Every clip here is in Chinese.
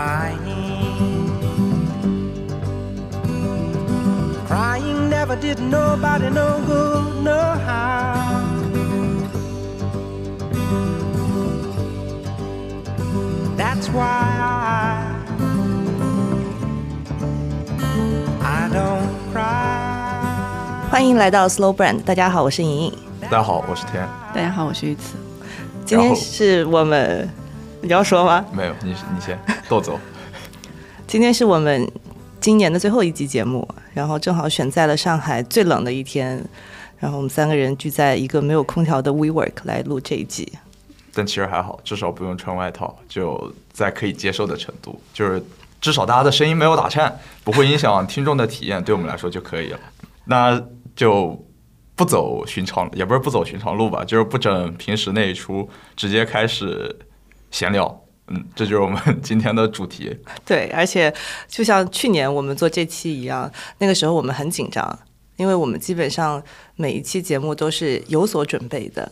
crying. Crying never did nobody no good, no how. That's why I, I don't cry. 欢迎来到 Slow Brand，大家好，我是莹莹。大家好，我是天。大家好，我是玉慈。今天是我们，你要说吗？没有，你你先，豆豆。今天是我们今年的最后一期节目，然后正好选在了上海最冷的一天，然后我们三个人聚在一个没有空调的 WeWork 来录这一集。但其实还好，至少不用穿外套，就在可以接受的程度。就是至少大家的声音没有打颤，不会影响听众的体验，对我们来说就可以了。那就不走寻常，也不是不走寻常路吧，就是不整平时那一出，直接开始闲聊。嗯，这就是我们 今天的主题。对，而且就像去年我们做这期一样，那个时候我们很紧张，因为我们基本上每一期节目都是有所准备的。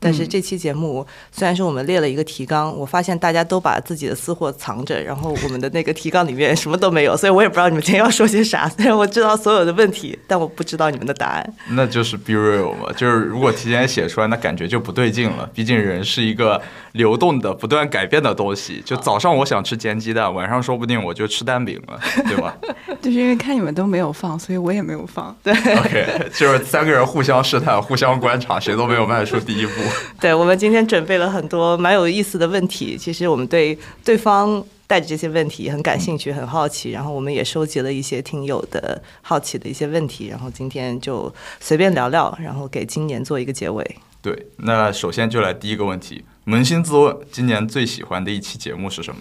但是这期节目虽然是我们列了一个提纲，我发现大家都把自己的私货藏着，然后我们的那个提纲里面 什么都没有，所以我也不知道你们今天要说些啥。虽然我知道所有的问题，但我不知道你们的答案。那就是 be real 嘛，就是如果提前写出来，那感觉就不对劲了。毕竟人是一个流动的、不断改变的东西。就早上我想吃煎鸡蛋，晚上说不定我就吃蛋饼了，对吧 就是因为看你们都没有放，所以我也没有放。对，？OK，就是三个人互相试探、互相观察，谁都没有迈出第一步。对，我们今天准备了很多蛮有意思的问题。其实我们对对方带着这些问题很感兴趣、很好奇，然后我们也收集了一些听友的好奇的一些问题，然后今天就随便聊聊，然后给今年做一个结尾。对，那首先就来第一个问题，扪心自问，今年最喜欢的一期节目是什么？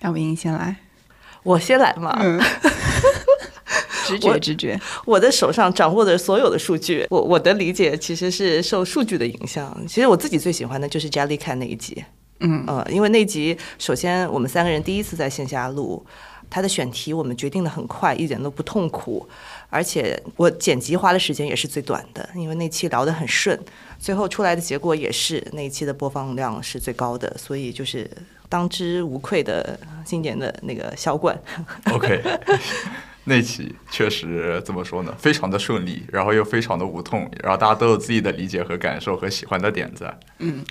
要不您先来，我先来嘛，嗯，直觉直觉，我的手上掌握的所有的数据，我我的理解其实是受数据的影响。其实我自己最喜欢的就是 Jellycat 那一集，嗯。呃，因为那集首先我们三个人第一次在线下录，他的选题我们决定的很快，一点都不痛苦，而且我剪辑花的时间也是最短的，因为那期聊得很顺，最后出来的结果也是那一期的播放量是最高的，所以就是当之无愧的今年的那个销冠。OK，那期确实怎么说呢，非常的顺利，然后又非常的无痛，然后大家都有自己的理解和感受和喜欢的点子。嗯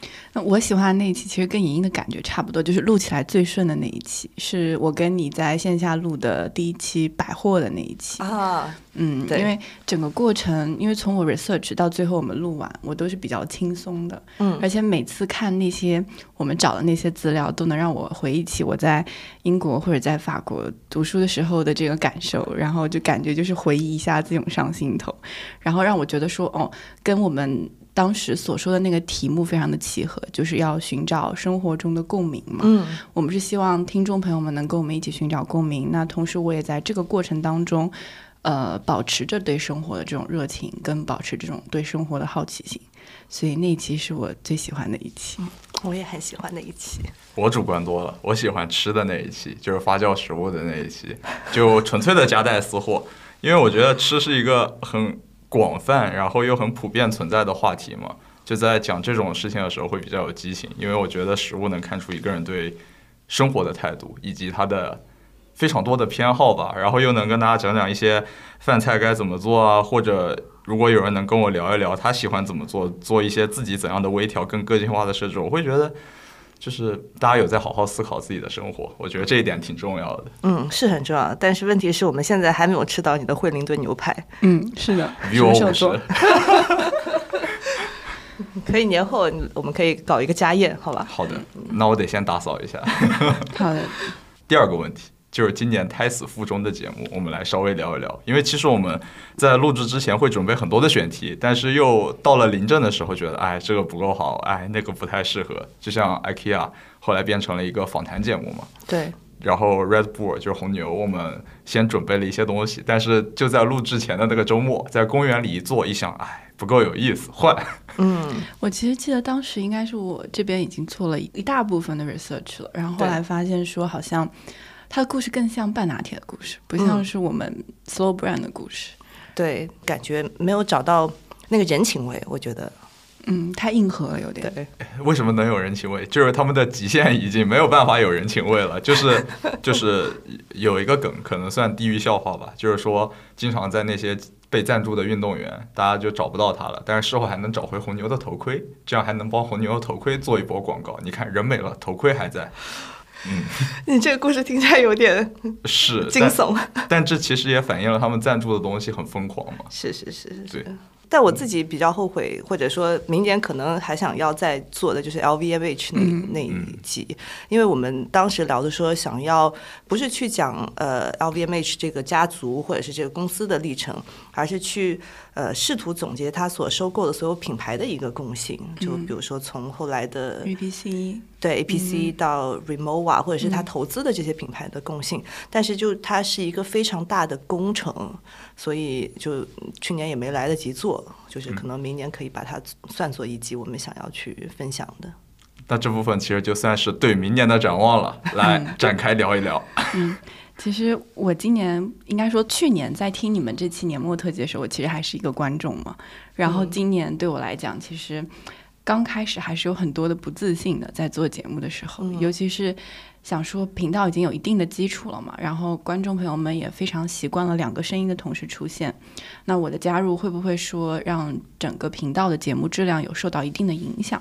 我喜欢的那一期其实跟莹莹的感觉差不多，就是录起来最顺的那一期，是我跟你在线下录的第一期百货的那一期。啊，嗯，对因为整个过程，因为从我 research 到最后我们录完，我都是比较轻松的，嗯而且每次看那些我们找的那些资料，都能让我回忆起我在英国或者在法国读书的时候的这个感受，然后就感觉就是回忆一下子涌上心头，然后让我觉得说，哦，跟我们。当时所说的那个题目非常的契合，就是要寻找生活中的共鸣嘛。嗯我们是希望听众朋友们能跟我们一起寻找共鸣。那同时，我也在这个过程当中，呃，保持着对生活的这种热情，跟保持这种对生活的好奇心。所以那一期是我最喜欢的一期。我也很喜欢那一期。我主观多了，我喜欢吃的那一期，就是发酵食物的那一期，就纯粹的夹带私货，因为我觉得吃是一个很广泛，然后又很普遍存在的话题嘛。就在讲这种事情的时候会比较有激情，因为我觉得食物能看出一个人对生活的态度以及他的非常多的偏好吧，然后又能跟大家讲讲一些饭菜该怎么做啊，或者如果有人能跟我聊一聊他喜欢怎么做，做一些自己怎样的微调更个性化的设置，我会觉得就是大家有在好好思考自己的生活，我觉得这一点挺重要的。嗯，是很重要，但是问题是我们现在还没有吃到你的惠灵顿牛排，嗯，是的，比我五十什么时候做？可以年后我们可以搞一个家宴，好吧？好的，那我得先打扫一下。好的，第二个问题就是今年胎死腹中的节目，我们来稍微聊一聊。因为其实我们在录制之前会准备很多的选题，但是又到了临阵的时候，觉得哎这个不够好，哎那个不太适合。就像 IKEA 后来变成了一个访谈节目嘛，对，然后 Red Bull 就是红牛，我们先准备了一些东西，但是就在录制前的那个周末，在公园里一坐，一想，哎不够有意思，换。嗯，我其实记得当时应该是我这边已经做了一大部分的 research 了，然后后来发现说好像它的故事更像半拿铁的故事，不像嗯是我们 slow brand 的故事。对，感觉没有找到那个人情味，我觉得。嗯，太硬核了，有点。对，为什么能有人情味？就是他们的极限已经没有办法有人情味了。就是 就是有一个梗，可能算地狱笑话吧，就是说经常在那些被赞助的运动员，大家就找不到他了，但是事后还能找回红牛的头盔，这样还能帮红牛的头盔做一波广告。你看人没了，头盔还在。嗯，你这个故事听起来有点是惊悚。但，但这其实也反映了他们赞助的东西很疯狂嘛。是是是是。对。但我自己比较后悔，或者说明年可能还想要再做的就是 LVMH 那那一集，因为我们当时聊的说想要不是去讲呃 LVMH 这个家族或者是这个公司的历程，而是去呃试图总结他所收购的所有品牌的一个共性，就比如说从后来的 APC 对 APC 到 Remova 或者是他投资的这些品牌的共性，但是就它是一个非常大的工程，所以就去年也没来得及做。就是可能明年可以把它算作一集我们想要去分享的。那这部分其实就算是对明年的展望了，来展开聊一聊。嗯，其实我今年应该说去年在听你们这期年末特辑的时候，我其实还是一个观众嘛。然后今年对我来讲，其实刚开始还是有很多的不自信的，在做节目的时候，尤其是。想说频道已经有一定的基础了嘛，然后观众朋友们也非常习惯了两个声音的同时出现，那我的加入会不会说让整个频道的节目质量有受到一定的影响？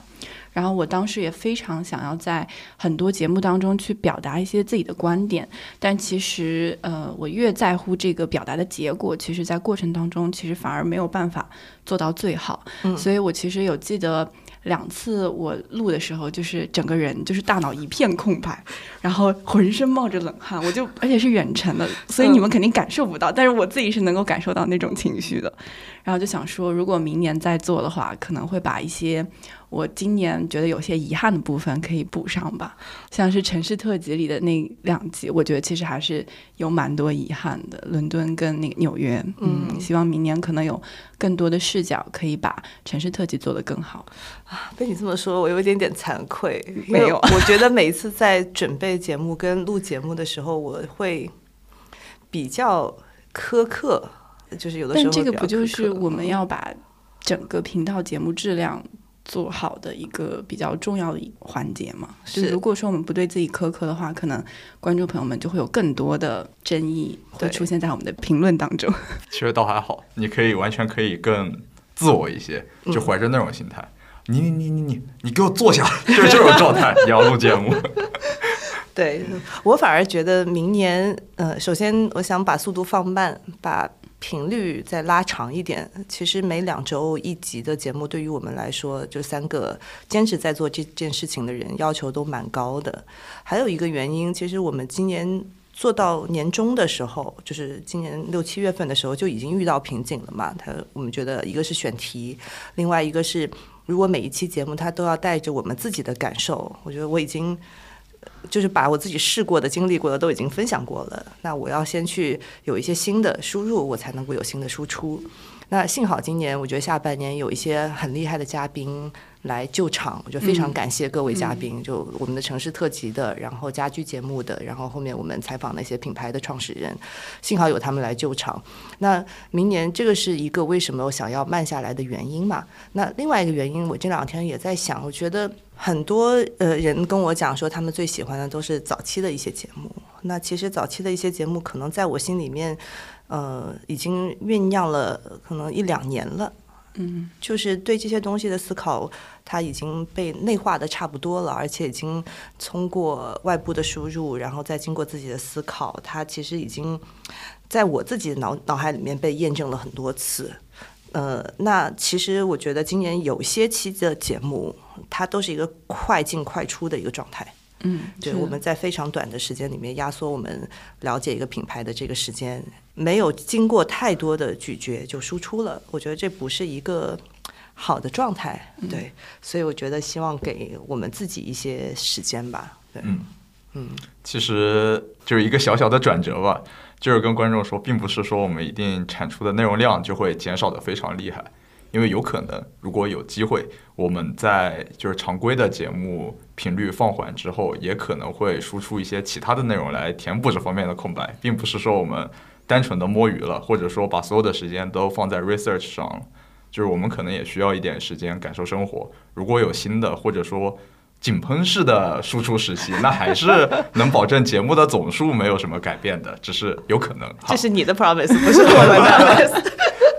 然后我当时也非常想要在很多节目当中去表达一些自己的观点，但其实呃，我越在乎这个表达的结果，其实在过程当中其实反而没有办法做到最好，所以我其实有记得。两次我录的时候，就是整个人就是大脑一片空白，然后浑身冒着冷汗，我就而且是远程的，所以你们肯定感受不到，但是我自己是能够感受到那种情绪的。然后就想说，如果明年再做的话，可能会把一些。我今年觉得有些遗憾的部分可以补上吧，像是城市特辑里的那两集，我觉得其实还是有蛮多遗憾的。伦敦跟那个纽约，嗯，希望明年可能有更多的视角，可以把城市特辑做得更好。啊，被你这么说，我有一点点惭愧。没有，我觉得每一次在准备节目跟录节目的时候，我会比较苛刻，就是有的时候。但这个不就是我们要把整个频道节目质量？做好的一个比较重要的一环节嘛，是如果说我们不对自己苛刻的话，可能观众朋友们就会有更多的争议会出现在我们的评论当中。其实倒还好，你可以完全可以更自我一些，就怀着那种心态，你你你你你你给我坐下，就是这种状态，你要录节目。对我反而觉得明年，呃，首先我想把速度放慢，把。频率再拉长一点，其实每两周一集的节目，对于我们来说，就三个坚持在做这件事情的人，要求都蛮高的。还有一个原因，其实我们今年做到年终的时候，就是今年六七月份的时候，就已经遇到瓶颈了嘛。他我们觉得，一个是选题，另外一个是如果每一期节目它都要带着我们自己的感受，我觉得我已经。就是把我自己试过的、经历过的都已经分享过了，那我要先去有一些新的输入，我才能够有新的输出。那幸好今年，我觉得下半年有一些很厉害的嘉宾。来救场，我就非常感谢各位嘉宾，就我们的城市特辑的，然后家居节目的，然后后面我们采访那些品牌的创始人，幸好有他们来救场。那明年这个是一个为什么我想要慢下来的原因嘛？那另外一个原因，我这两天也在想，我觉得很多呃人跟我讲说，他们最喜欢的都是早期的一些节目。那其实早期的一些节目，可能在我心里面，呃，已经酝酿了可能一两年了。嗯，就是对这些东西的思考，它已经被内化的差不多了，而且已经通过外部的输入，然后再经过自己的思考，它其实已经在我自己的脑脑海里面被验证了很多次。呃，那其实我觉得今年有些期的节目，它都是一个快进快出的一个状态。嗯，对，我们在非常短的时间里面压缩我们了解一个品牌的这个时间，没有经过太多的咀嚼就输出了。我觉得这不是一个好的状态，对，所以我觉得希望给我们自己一些时间吧。对，嗯嗯，其实就是一个小小的转折吧，就是跟观众说，并不是说我们一定产出的内容量就会减少的非常厉害。因为有可能，如果有机会，我们在就是常规的节目频率放缓之后，也可能会输出一些其他的内容来填补这方面的空白，并不是说我们单纯的摸鱼了，或者说把所有的时间都放在 research 上，就是我们可能也需要一点时间感受生活。如果有新的，或者说井喷式的输出时期，那还是能保证节目的总数没有什么改变的，只是有可能。这是你的 promise，不是我的 promise。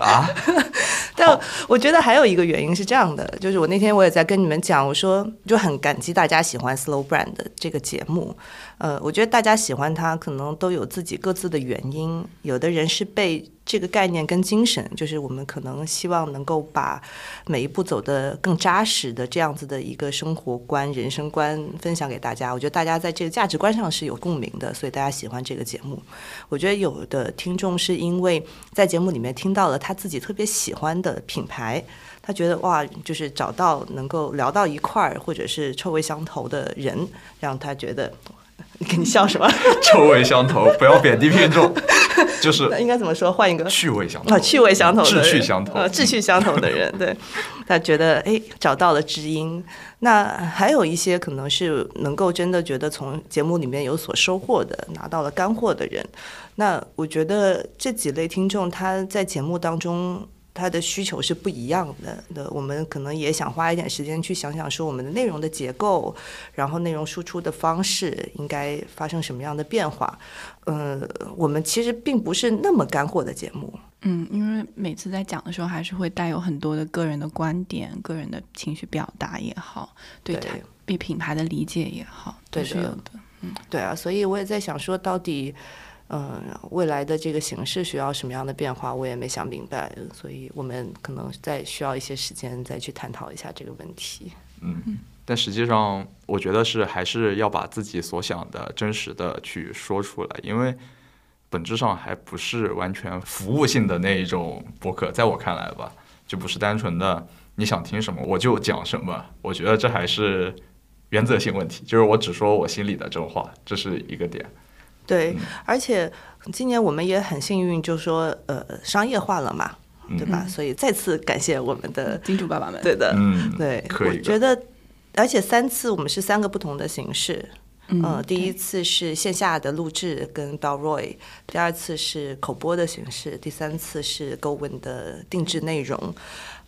啊，但我觉得还有一个原因是这样的，就是我那天我也在跟你们讲，我说就很感激大家喜欢 Slow Brand 这个节目。呃，我觉得大家喜欢它，可能都有自己各自的原因。有的人是被这个概念跟精神，就是我们可能希望能够把每一步走得更扎实的这样子的一个生活观、人生观分享给大家。我觉得大家在这个价值观上是有共鸣的，所以大家喜欢这个节目。我觉得有的听众是因为在节目里面听到了他自己特别喜欢的品牌，他觉得哇，就是找到能够聊到一块儿，或者是臭味相投的人，让他觉得。你你笑什么？臭味相投，不要贬低听众，就是应该怎么说？换一个趣味相投啊，趣味相投，志趣相投，呃，志趣相投的人，对他觉得哎，找到了知音。那还有一些可能是能够真的觉得从节目里面有所收获的，拿到了干货的人。那我觉得这几类听众他在节目当中。他的需求是不一样的，那我们可能也想花一点时间去想想，说我们的内容的结构，然后内容输出的方式应该发生什么样的变化。呃，我们其实并不是那么干货的节目，嗯，因为每次在讲的时候，还是会带有很多的个人的观点、个人的情绪表达也好，对对品牌的理解也好，都是有的。嗯，对啊，所以我也在想说，到底。嗯，未来的这个形式需要什么样的变化，我也没想明白，所以我们可能再需要一些时间再去探讨一下这个问题。嗯，但实际上，我觉得是还是要把自己所想的真实的去说出来，因为本质上还不是完全服务性的那一种博客，在我看来吧，就不是单纯的你想听什么我就讲什么。我觉得这还是原则性问题，就是我只说我心里的真话，这是一个点。对，而且今年我们也很幸运，就说呃商业化了嘛，对吧？所以再次感谢我们的金主爸爸们。对的，嗯，对，我觉得，而且三次我们是三个不同的形式，嗯，第一次是线下的录制跟 Bell Roy，第二次是口播的形式，第三次是 Go Win 的定制内容。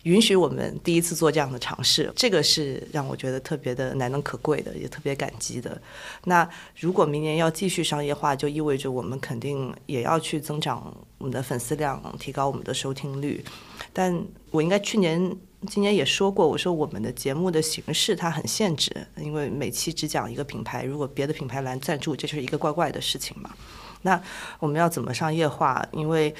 允许我们第一次做这样的尝试，这个是让我觉得特别的难能可贵的，也特别感激的。那如果明年要继续商业化，就意味着我们肯定也要去增长我们的粉丝量，提高我们的收听率。但我应该去年、今年也说过，我说我们的节目的形式它很限制，因为每期只讲一个品牌，如果别的品牌来赞助，这就是一个怪怪的事情嘛。那我们要怎么商业化？因为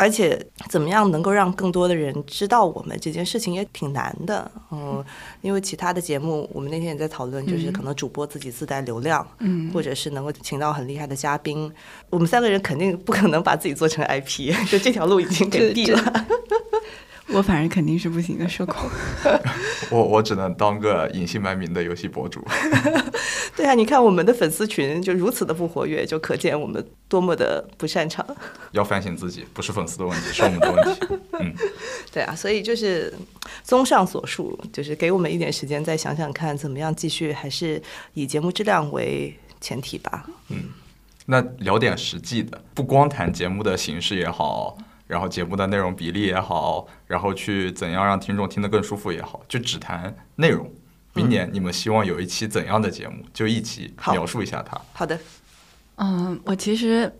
而且怎么样能够让更多的人知道我们这件事情也挺难的，嗯，因为其他的节目我们那天也在讨论，就是可能主播自己自带流量，嗯，或者是能够请到很厉害的嘉宾，我们三个人肯定不可能把自己做成 IP，就这条路已经给闭了。我反正肯定是不行的，社恐。我我只能当个隐姓埋名的游戏博主。对啊，你看我们的粉丝群就如此的不活跃，就可见我们多么的不擅长。要反省自己，不是粉丝的问题，是我们的问题。嗯，对啊，所以就是综上所述，就是给我们一点时间，再想想看怎么样继续，还是以节目质量为前提吧。嗯，那聊点实际的，不光谈节目的形式也好。然后节目的内容比例也好，然后去怎样让听众听得更舒服也好，就只谈内容。明年你们希望有一期怎样的节目？就一起描述一下它。好的。嗯，我其实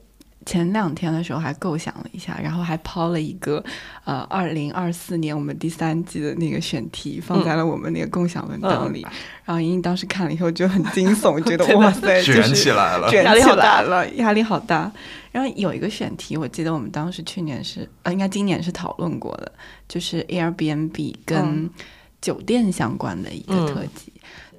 前两天的时候还构想了一下，然后还抛了一个呃，二零二四年我们第三季的那个选题放在了我们那个共享文档里。然后莹莹当时看了以后就很惊悚，觉得哇塞，卷起来了，卷起来了，压力好大。然后有一个选题，我记得我们当时去年是呃，应该今年是讨论过的，就是 Airbnb 跟酒店相关的一个特辑。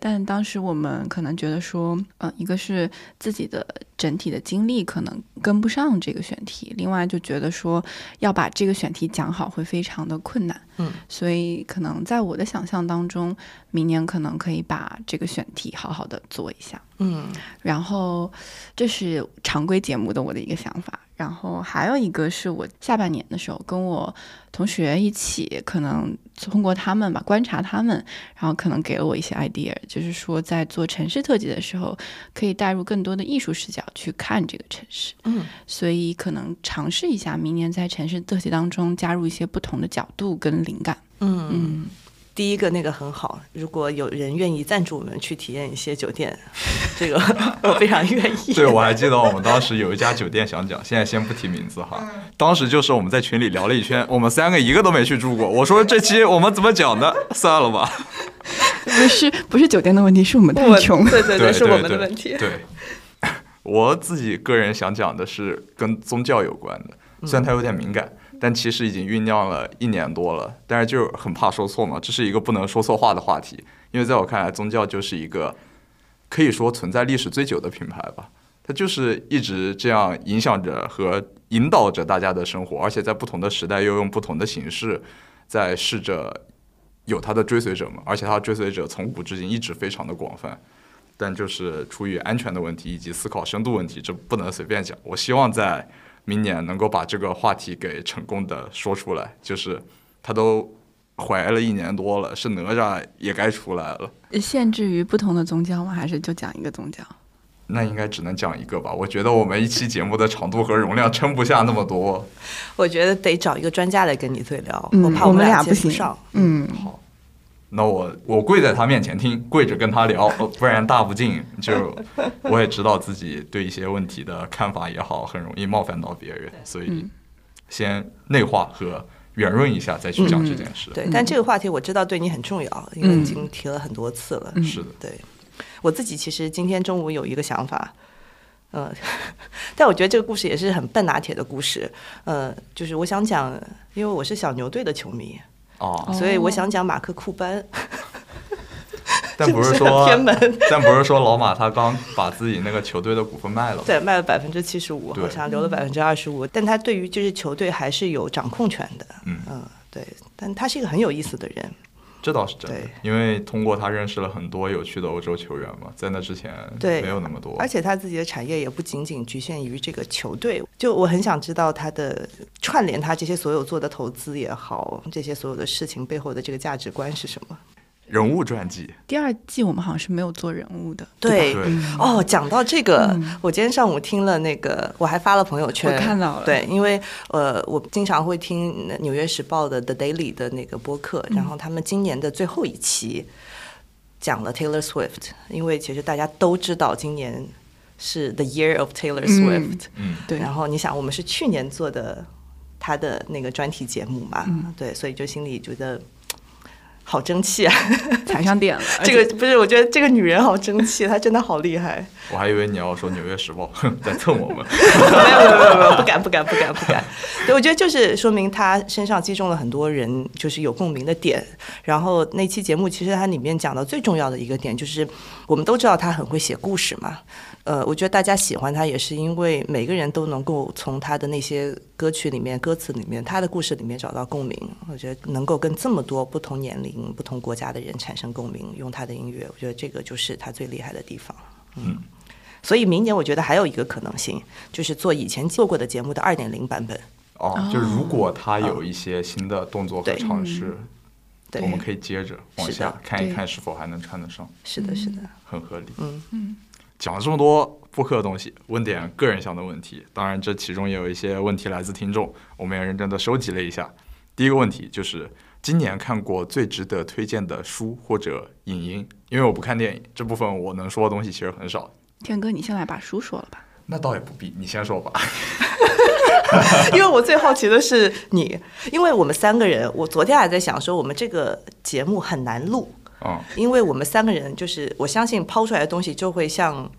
但当时我们可能觉得说，嗯，一个是自己的整体的经历可能跟不上这个选题，另外就觉得说要把这个选题讲好会非常的困难，嗯，所以可能在我的想象当中，明年可能可以把这个选题好好的做一下，嗯，然后这是常规节目的我的一个想法。然后还有一个是我下半年的时候跟我同学一起，可能通过他们吧观察他们，然后可能给了我一些 idea，就是说在做城市特辑的时候，可以带入更多的艺术视角去看这个城市。嗯，所以可能尝试一下，明年在城市特辑当中加入一些不同的角度跟灵感。嗯，嗯，第一个那个很好，如果有人愿意赞助我们去体验一些酒店，这个 我非常愿意。对，我还记得我们当时有一家酒店想讲，现在先不提名字哈。当时就是我们在群里聊了一圈，我们三个一个都没去住过。我说这期我们怎么讲的？算了吧。不是不是酒店的问题，是我们太我 穷。对对对，是我们的问题。对，我自己个人想讲的是跟宗教有关的，虽然它有点敏感，但其实已经酝酿了一年多了。但是就很怕说错嘛，这是一个不能说错话的话题，因为在我看来，宗教就是一个可以说存在历史最久的品牌吧。它就是一直这样影响着和引导着大家的生活，而且在不同的时代又用不同的形式在试着有它的追随者嘛，而且它的追随者从古至今一直非常的广泛。但就是出于安全的问题以及思考深度问题，这不能随便讲。我希望在明年能够把这个话题给成功的说出来，就是他都怀了一年多了，是哪吒也该出来了。限制于不同的宗教吗？还是就讲一个宗教？那应该只能讲一个吧。我觉得我们一期节目的长度和容量撑不下那么多。我觉得得找一个专家来跟你对聊，嗯我怕我们俩俩不行。嗯，好，那我我跪在他面前听，跪着跟他聊，呃不然大不敬。就 我也知道自己对一些问题的看法也好，很容易冒犯到别人，所以嗯先内化和圆润一下，再去讲这件事。对，但这个话题我知道对你很重要，因为已经提了很多次了。嗯是的，对我自己其实今天中午有一个想法，呃，但我觉得这个故事也是很笨拿铁的故事，呃，就是我想讲，因为我是小牛队的球迷，哦，所以我想讲马克库班，但不是说 但不是说老马他刚把自己那个球队的股份卖了？对，卖了百分之七十五，好像留了百分之二十五，但他对于就是球队还是有掌控权的，嗯对，但他是一个很有意思的人，这倒是真的，因为通过他认识了很多有趣的欧洲球员嘛，在那之前对没有那么多。而且他自己的产业也不仅仅局限于这个球队，就我很想知道他的串联他这些所有做的投资也好，这些所有的事情背后的这个价值观是什么？人物传记，第二季我们好像是没有做人物的，对哦，讲到这个，嗯。我今天上午听了那个，我还发了朋友圈，我看到了。对，因为呃，我经常会听《纽约时报》的 The Daily 的那个播客，然后他们今年的最后一期讲了 Taylor Swift，因为其实大家都知道今年是 The Year of Taylor 嗯。Swift，、嗯，对，然后你想，我们是去年做的他的那个专题节目嘛，嗯。对，所以就心里觉得好争气啊！踩上点了。这个不是，我觉得这个女人好争气，她真的好厉害。我还以为你要说《纽约时报》哼 在蹭我们。没有没有没有没有，不敢不敢不敢不敢。对，我觉得就是说明她身上击中了很多人就是有共鸣的点。然后那期节目其实它里面讲到最重要的一个点就是，我们都知道她很会写故事嘛。呃，我觉得大家喜欢他也是因为每个人都能够从他的那些歌曲里面、歌词里面、他的故事里面找到共鸣。我觉得能够跟这么多不同年龄、不同国家的人产生共鸣，用他的音乐，我觉得这个就是他最厉害的地方。嗯，所以明年我觉得还有一个可能性，就是做以前做过的节目的二点零版本。哦，就是如果他有一些新的动作和尝试，对我们可以接着往下看一看是否还能穿得上，是的，是的，很合理。嗯嗯讲了这么多播客的东西，问点个人向的问题。当然，这其中也有一些问题来自听众，我们也认真的收集了一下。第一个问题就是今年看过最值得推荐的书或者影音，因为我不看电影，这部分我能说的东西其实很少。天哥，你先来把书说了吧。那倒也不必，你先说吧。因为我最好奇的是你，因为我们三个人，我昨天还在想说，我们这个节目很难录，嗯，因为我们三个人就是我相信抛出来的东西就会像。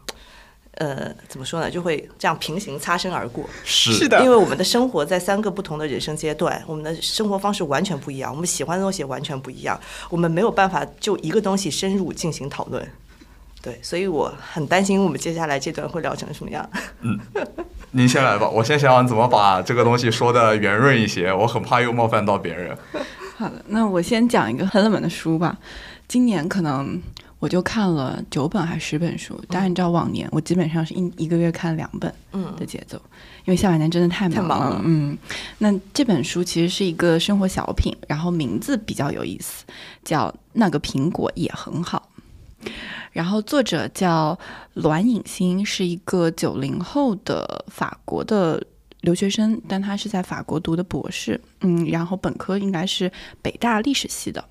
呃，怎么说呢？就会这样平行擦身而过。是的因为我们的生活在三个不同的人生阶段，我们的生活方式完全不一样，我们喜欢的东西也完全不一样，我们没有办法就一个东西深入进行讨论。对，所以我很担心我们接下来这段会聊成什么样。嗯您先来吧，我先想想怎么把这个东西说的圆润一些，我很怕又冒犯到别人。好的，那我先讲一个很冷门的书吧。今年可能我就看了九本还是十本书，但按照往年，我基本上是一一个月看两本嗯。的节奏，因为下半年真的太忙太忙了。嗯，那这本书其实是一个生活小品，然后名字比较有意思，叫《那个苹果也很好》。然后作者叫栾颖欣，是一个九零后的法国的留学生，但他是在法国读的博士，嗯，然后本科应该是北大历史系的。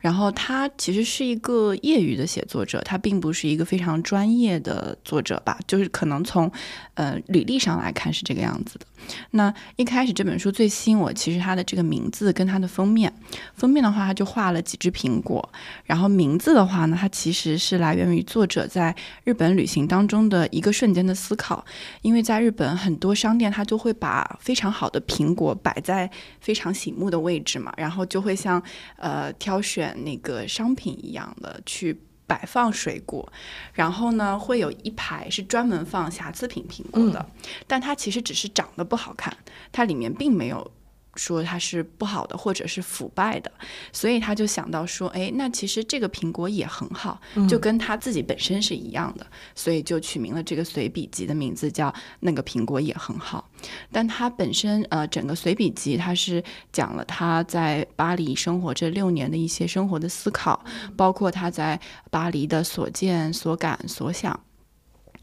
然后他其实是一个业余的写作者，他并不是一个非常专业的作者吧，就是可能从呃履历上来看是这个样子的。那一开始这本书最吸引我，其实它的这个名字跟它的封面，封面的话它就画了几只苹果，然后名字的话呢，它其实是来源于作者在日本旅行当中的一个瞬间的思考，因为在日本很多商店它就会把非常好的苹果摆在非常醒目的位置嘛，然后就会像呃挑选那个商品一样的去。摆放水果，然后呢，会有一排是专门放瑕疵品苹果的，但它其实只是长得不好看，它里面并没有说它是不好的或者是腐败的，所以他就想到说，哎，那其实这个苹果也很好，就跟他自己本身是一样的，所以就取名了这个随笔集的名字叫《那个苹果也很好》。但他本身呃，整个随笔集他是讲了他在巴黎生活这六年的一些生活的思考，包括他在巴黎的所见所感所想。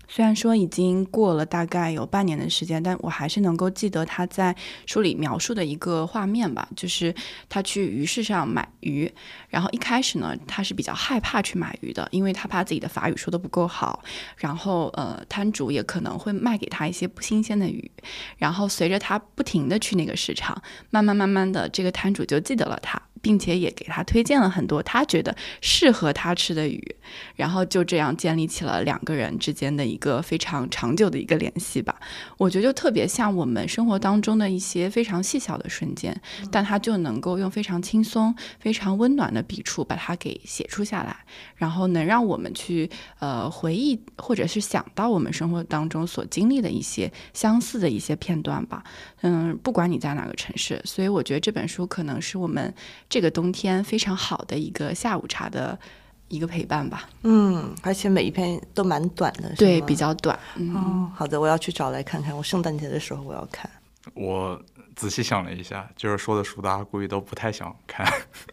虽然说已经过了大概有半年的时间，但我还是能够记得他在书里描述的一个画面吧，就是他去鱼市上买鱼，然后一开始呢，他是比较害怕去买鱼的，因为他怕自己的法语说的不够好，然后呃，摊主也可能会卖给他一些不新鲜的鱼，然后随着他不停的去那个市场，慢慢慢慢的，这个摊主就记得了他。并且也给他推荐了很多他觉得适合他吃的鱼，然后就这样建立起了两个人之间的个非常长久的一个联系吧。我觉得就特别像我们生活当中的一些非常细小的瞬间，但它就能够用非常轻松、非常温暖的笔触把它给写出下来，然后能让我们去呃回忆或者是想到我们生活当中所经历的一些相似的一些片段吧。嗯，不管你在哪个城市，所以我觉得这本书可能是我们这个冬天非常好的一个下午茶的一个陪伴吧。嗯，而且每一篇都蛮短的，对，比较短。嗯，哦，好的，我要去找来看看。我圣诞节的时候我要看。我仔细想了一下，就是说的书大家估计都不太想看，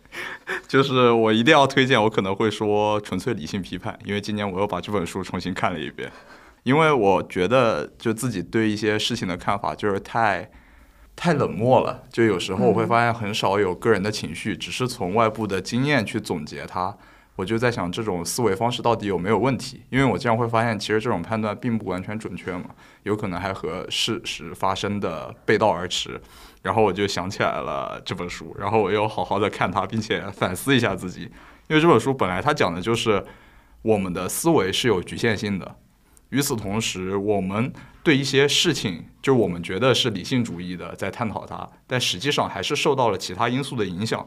就是我一定要推荐，我可能会说纯粹理性批判，因为今年我又把这本书重新看了一遍，因为我觉得就自己对一些事情的看法就是太太冷漠了，就有时候我会发现很少有个人的情绪，只是从外部的经验去总结它。我就在想，这种思维方式到底有没有问题？因为我经常会发现，其实这种判断并不完全准确嘛，有可能还和事实发生的背道而驰。然后我就想起来了这本书，然后我又好好的看它，并且反思一下自己，因为这本书本来它讲的就是我们的思维是有局限性的。与此同时，我们对一些事情，就我们觉得是理性主义的在探讨它，但实际上还是受到了其他因素的影响。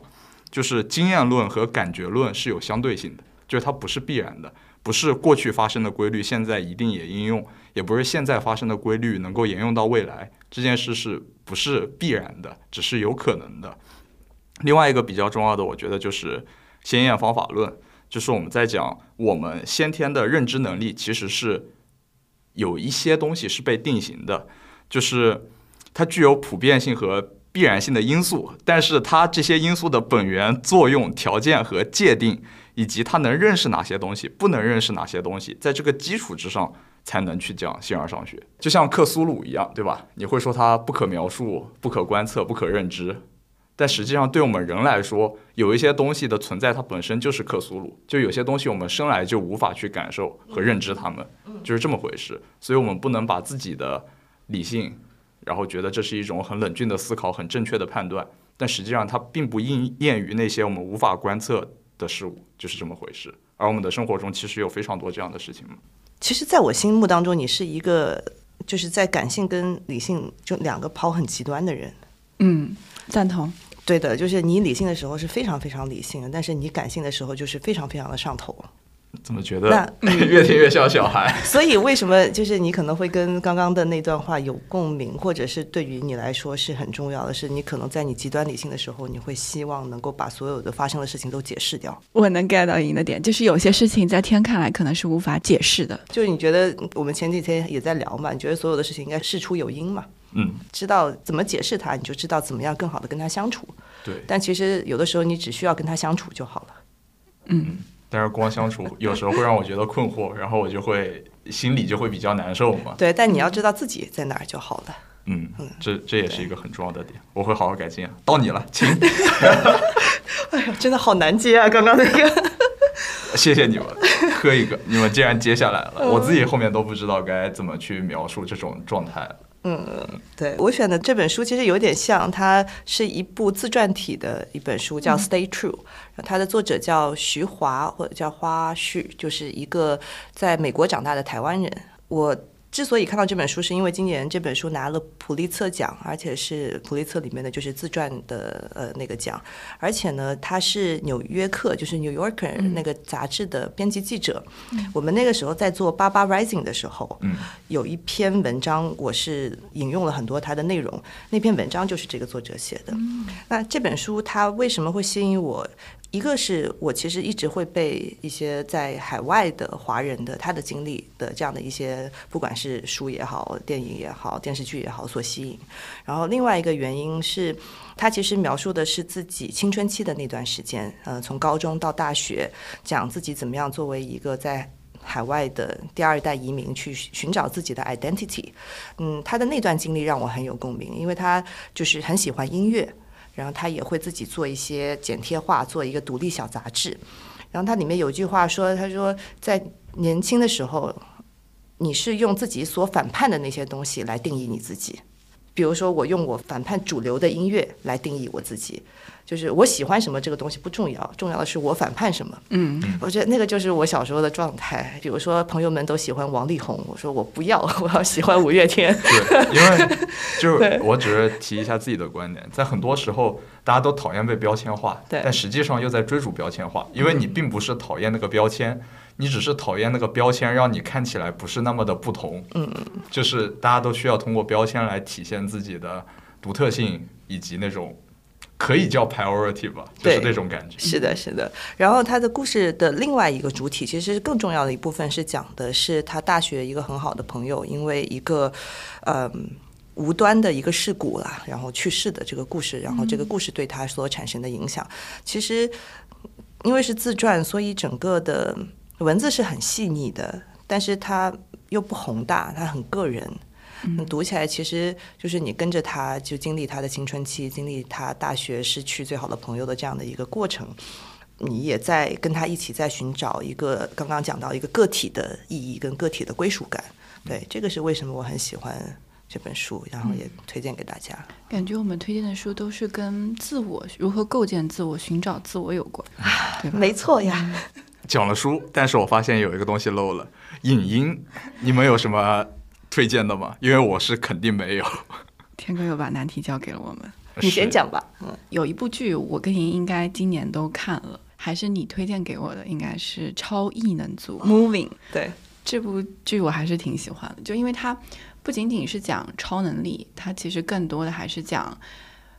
就是经验论和感觉论是有相对性的，就是它不是必然的，不是过去发生的规律现在一定也应用，也不是现在发生的规律能够沿用到未来。这件事是不是必然的，只是有可能的。另外一个比较重要的，我觉得就是先验方法论，就是我们在讲我们先天的认知能力其实是有一些东西是被定型的，就是它具有普遍性和必然性的因素，但是它这些因素的本源、作用、条件和界定，以及它能认识哪些东西，不能认识哪些东西，在这个基础之上才能去讲形而上学。就像克苏鲁一样，对吧？你会说它不可描述、不可观测、不可认知，但实际上对我们人来说，有一些东西的存在，它本身就是克苏鲁。就有些东西我们生来就无法去感受和认知它们，就是这么回事。所以我们不能把自己的理性。然后觉得这是一种很冷峻的思考，很正确的判断，但实际上它并不应验于那些我们无法观测的事物，就是这么回事。而我们的生活中其实有非常多这样的事情嘛。其实，在我心目当中，你是一个就是在感性跟理性就两个跑很极端的人。嗯，赞同。对的，就是你理性的时候是非常非常理性的，但是你感性的时候就是非常非常的上头。怎么觉那得 越听越像小孩？所以为什么就是你可能会跟刚刚的那段话有共鸣，或者是对于你来说是很重要的是，你可能在你极端理性的时候，你会希望能够把所有的发生的事情都解释掉。我能 get 到您的点，就是有些事情在天看来可能是无法解释的。就是你觉得我们前几天也在聊嘛，你觉得所有的事情应该事出有因嘛？嗯，知道怎么解释它，你就知道怎么样更好的跟他相处。对。但其实有的时候你只需要跟他相处就好了。嗯，但是光相处 有时候会让我觉得困惑，然后我就会心里就会比较难受嘛。对，但你要知道自己在哪儿就好了。嗯，这这也是一个很重要的点，我会好好改进啊。到你了，请。哎呀，真的好难接啊！刚刚那个，谢谢你们，磕一个，你们既然接下来了，我自己后面都不知道该怎么去描述这种状态。嗯，对我选的这本书其实有点像，它是一部自传体的一本书，叫《Stay True》，它的作者叫徐华或者叫花絮，就是一个在美国长大的台湾人。我。之所以看到这本书，是因为今年这本书拿了普利策奖，而且是普利策里面的就是自传的呃那个奖，而且呢，他是《纽约客》就是《New Yorker》那个杂志的编辑记者。我们那个时候在做《八八 Rising》的时候，有一篇文章，我是引用了很多他的内容，那篇文章就是这个作者写的。那这本书它为什么会吸引我？一个是我其实一直会被一些在海外的华人的他的经历的这样的一些，不管是书也好、电影也好、电视剧也好所吸引。然后另外一个原因是，他其实描述的是自己青春期的那段时间，呃，从高中到大学，讲自己怎么样作为一个在海外的第二代移民去寻找自己的 identity。嗯，他的那段经历让我很有共鸣，因为他就是很喜欢音乐。然后他也会自己做一些剪贴画，做一个独立小杂志。然后他里面有句话说：“他说在年轻的时候，你是用自己所反叛的那些东西来定义你自己。比如说，我用我反叛主流的音乐来定义我自己。”就是我喜欢什么这个东西不重要，重要的是我反叛什么。嗯，我觉得那个就是我小时候的状态。比如说，朋友们都喜欢王力宏，我说我不要，我要喜欢五月天。对，因为 就是我只是提一下自己的观点，在很多时候大家都讨厌被标签化，对，但实际上又在追逐标签化，因为你并不是讨厌那个标签，你只是讨厌那个标签让你看起来不是那么的不同。嗯嗯，就是大家都需要通过标签来体现自己的独特性以及那种。可以叫 priority 吧，就是这种感觉。是的，是的。然后他的故事的另外一个主体，其实更重要的一部分是讲的是他大学一个很好的朋友，因为一个嗯无端的一个事故啦，然后去世的这个故事。然后这个故事对他所产生的影响，其实因为是自传，所以整个的文字是很细腻的，但是它又不宏大，它很个人。读起来其实就是你跟着他，就经历他的青春期，经历他大学失去最好的朋友的这样的一个过程。你也在跟他一起在寻找一个刚刚讲到一个个体的意义跟个体的归属感。对，这个是为什么我很喜欢这本书，然后也推荐给大家。感觉我们推荐的书都是跟自我如何构建自我、寻找自我有关，对没错呀。讲了书，但是我发现有一个东西漏了，影音。你们有什么？推荐的吗？因为我是肯定没有。天哥又把难题交给了我们，你先讲吧。嗯，有一部剧我跟您应该今年都看了，还是你推荐给我的，应该是《超异能组》Moving。对，这部剧我还是挺喜欢的，就因为它不仅仅是讲超能力，它其实更多的还是讲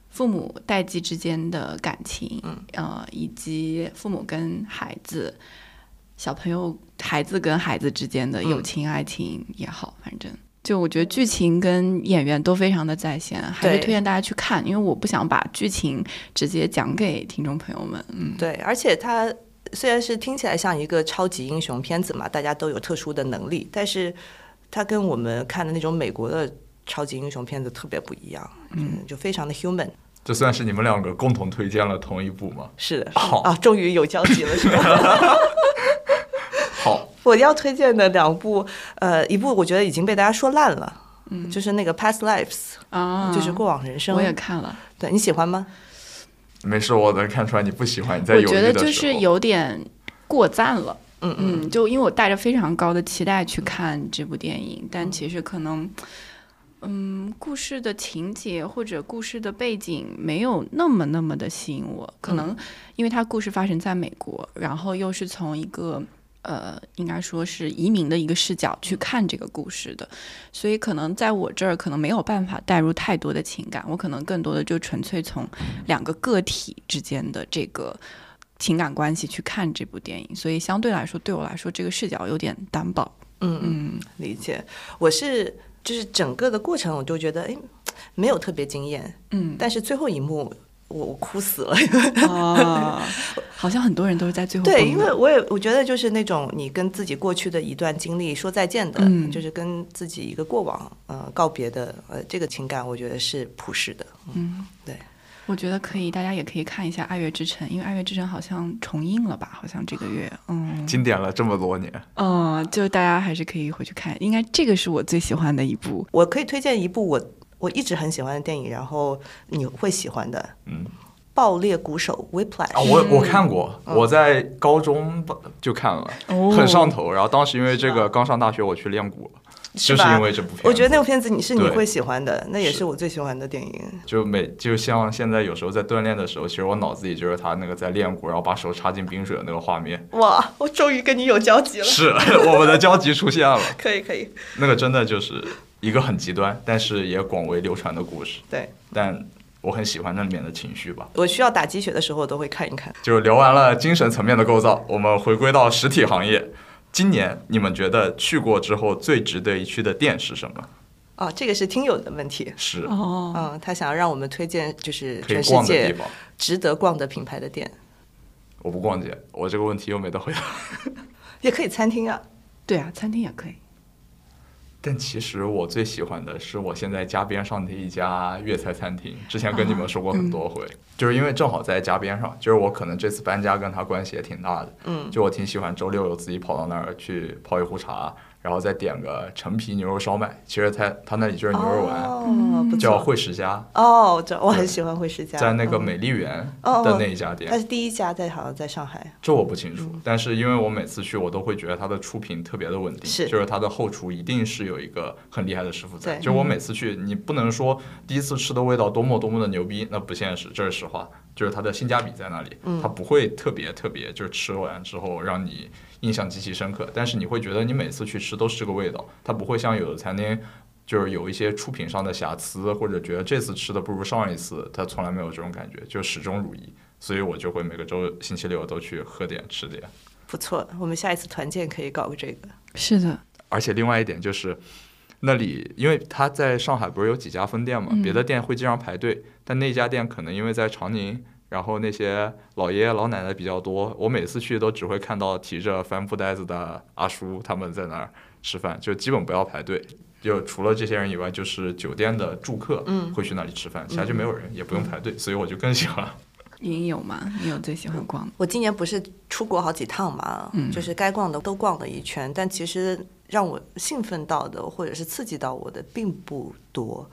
父母代际之间的感情，呃，以及父母跟孩子。小朋友、孩子跟孩子之间的友情、爱情也好，反正就我觉得剧情跟演员都非常的在线，还是推荐大家去看，因为我不想把剧情直接讲给听众朋友们。嗯，对，而且它虽然是听起来像一个超级英雄片子嘛，大家都有特殊的能力，但是它跟我们看的那种美国的超级英雄片子特别不一样，嗯，就非常的 human。这算是你们两个共同推荐了同一部吗？是的，好啊，终于有交集了，是吧？好，我要推荐的两部，呃，一部我觉得已经被大家说烂了，嗯，就是那个《Past Lives》啊，就是过往人生，我也看了，对你喜欢吗？没事，我能看出来你不喜欢。你在我觉得就是有点过赞了，嗯嗯，就因为我带着非常高的期待去看这部电影，但其实可能。嗯，故事的情节或者故事的背景没有那么那么的吸引我，可能因为它故事发生在美国，然后又是从一个呃，应该说是移民的一个视角去看这个故事的，所以可能在我这儿可能没有办法带入太多的情感，我可能更多的就纯粹从两个个体之间的这个情感关系去看这部电影，所以相对来说，对我来说这个视角有点单薄。嗯嗯，理解。我是就是整个的过程，我就觉得哎，没有特别惊艳。嗯，但是最后一幕，我我哭死了。哦，好像很多人都是在最后对，因为我也我觉得就是那种你跟自己过去的一段经历说再见的，嗯就是跟自己一个过往呃告别的呃这个情感，我觉得是普世的。嗯，对。我觉得可以，大家也可以看一下《爱乐之城》，因为《爱乐之城》好像重映了吧？好像这个月，嗯，经典了这么多年，嗯，就大家还是可以回去看。应该这个是我最喜欢的一部。我可以推荐一部我我一直很喜欢的电影，然后你会喜欢的，嗯。爆裂鼓手 Whiplash。啊，我我看过，我在高中吧就看了，哦很上头。然后当时因为这个刚上大学，我去练鼓了，就是因为这部片子。我觉得那部片子你是你会喜欢的，那也是是我最喜欢的电影。就每就像现在有时候在锻炼的时候，其实我脑子里就是他那个在练鼓，然后把手插进冰水的那个画面。哇，我终于跟你有交集了。是我们的交集出现了，可以可以，那个真的就是一个很极端，但是也广为流传的故事。对但我很喜欢那里面的情绪吧。我需要打鸡血的时候，我都会看一看。就聊完了精神层面的构造，我们回归到实体行业。今年你们觉得去过之后最值得一去的店是什么？哦，这个是听友的问题。是哦，嗯，他想要让我们推荐就是全世界逛的地方。值得逛的品牌的店，我不逛街，我这个问题又没得回答。也可以餐厅啊。对啊，餐厅也可以。但其实我最喜欢的是我现在家边上的一家粤菜餐厅，之前跟你们说过很多回，就是因为正好在家边上，就是我可能这次搬家跟他关系也挺大的，嗯，就我挺喜欢周六自己跑到那儿去泡一壶茶，然后再点个陈皮牛肉烧麦，其实他他那里就是牛肉丸，哦，叫惠食家，哦，这我很喜欢惠食家，在那个嗯美丽园哦的那一家店它。是第一家在好像在上海。这我不清楚，但是因为我每次去，我都会觉得它的出品特别的稳定，是就是它的后厨一定是有一个很厉害的师傅在。对就我每次去，你不能说第一次吃的味道多么多么的牛逼，那不现实，这是实话。就是它的性价比在那里，嗯它不会特别特别，就是吃完之后让你印象极其深刻，但是你会觉得你每次去吃都是这个味道，它不会像有的餐厅。就是有一些出品上的瑕疵，或者觉得这次吃的不如上一次，它从来没有这种感觉，就始终如一。所以我就会每个周星期六都去喝点吃点。不错，我们下一次团建可以搞个这个。是的，而且另外一点就是，那里因为他在上海不是有几家分店嘛，嗯别的店会经常排队，但那家店可能因为在长宁，然后那些老爷爷老奶奶比较多，我每次去都只会看到提着帆布袋子的阿叔他们在那儿吃饭，就基本不要排队。就除了这些人以外，就是酒店的住客嗯会去那里吃饭，其他就没有人，也不用排队，所以我就更喜欢。你有吗？你有最喜欢逛的？我今年不是出国好几趟嘛，嗯就是该逛的都逛了一圈，但其实让我兴奋到的或者是刺激到我的并不多。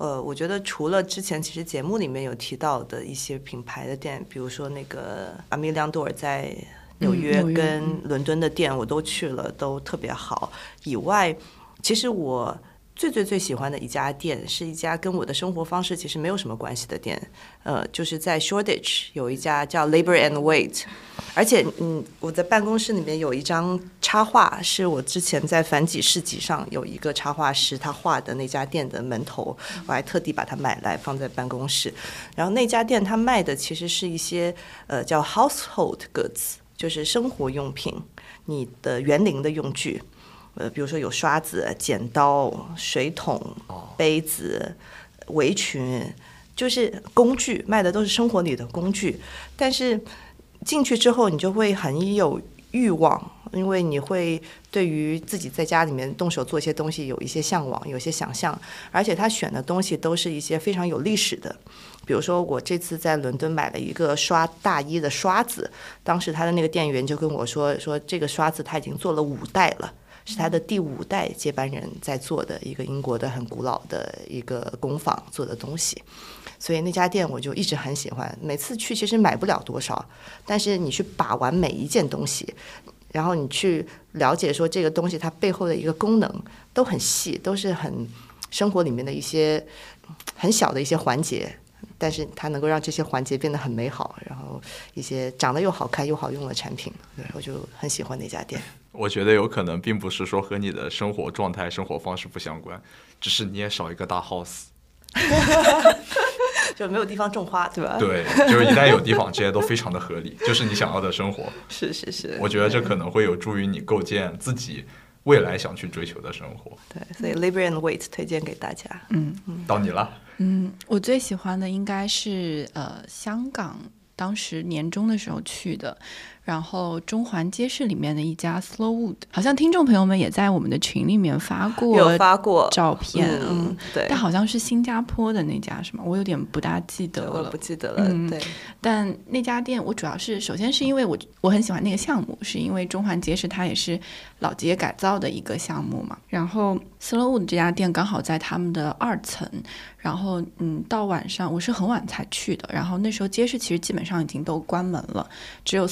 呃，我觉得除了之前其实节目里面有提到的一些品牌的店，比如说那个阿米亮多尔在纽约纽约跟伦敦的店我都去了，都特别好。以外，其实我最最最喜欢的一家店是一家跟我的生活方式其实没有什么关系的店，呃，就是在 Shoreditch 有一家叫 Labor and Wait，而且嗯，我在办公室里面有一张插画，是我之前在反几市集上有一个插画师他画的那家店的门头，我还特地把它买来放在办公室。然后那家店它卖的其实是一些呃叫 household goods，就是生活用品，你的园林的用具。呃，比如说有刷子、剪刀、水桶、杯子、围裙，就是工具，卖的都是生活里的工具。但是进去之后，你就会很有欲望，因为你会对于自己在家里面动手做一些东西有一些向往，有些想象。而且他选的东西都是一些非常有历史的，比如说我这次在伦敦买了一个刷大衣的刷子，当时他的那个店员就跟我说，说这个刷子他已经做了五代了。是他的第五代接班人在做的一个英国的很古老的一个工坊做的东西，所以那家店我就一直很喜欢。每次去其实买不了多少，但是你去把玩每一件东西，然后你去了解说这个东西它背后的一个功能都很细，都是很生活里面的一些很小的一些环节。但是它能够让这些环节变得很美好，然后一些长得又好看又好用的产品，对我就很喜欢那家店。我觉得有可能并不是说和你的生活状态、生活方式不相关，只是你也少一个大 house。就没有地方种花，对吧？对，就是一旦有地方，这些都非常的合理，就是你想要的生活。是是是，我觉得这可能会有助于你构建自己未来想去追求的生活。对，所以 Liber and Wait 推荐给大家。嗯到你了，嗯，我最喜欢的应该是呃香港，当时年终的时候去的，然后中环街市里面的一家 Slowwood，好像听众朋友们也在我们的群里面发过有发过照片，嗯嗯，对，但好像是新加坡的那家是吗？我有点不大记得了我不。记得了。嗯对，但那家店我主要是，首先是因为我我很喜欢那个项目，是因为中环街市它也是老街改造的一个项目嘛。然后 Slowwood 这家店刚好在他们的二层，然后嗯，到晚上我是很晚才去的，然后那时候街市其实基本上已经都关门了，只有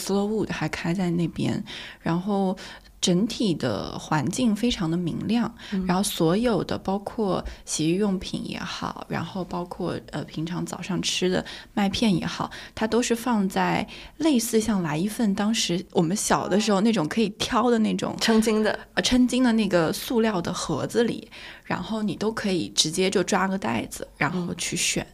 还开在那边，然后。整体的环境非常的明亮，然后所有的包括洗浴用品也好，然后包括呃平常早上吃的麦片也好，它都是放在类似像来一份当时我们小的时候那种可以挑的那种称斤的，呃称斤的那个塑料的盒子里，然后你都可以直接就抓个袋子，然后去选。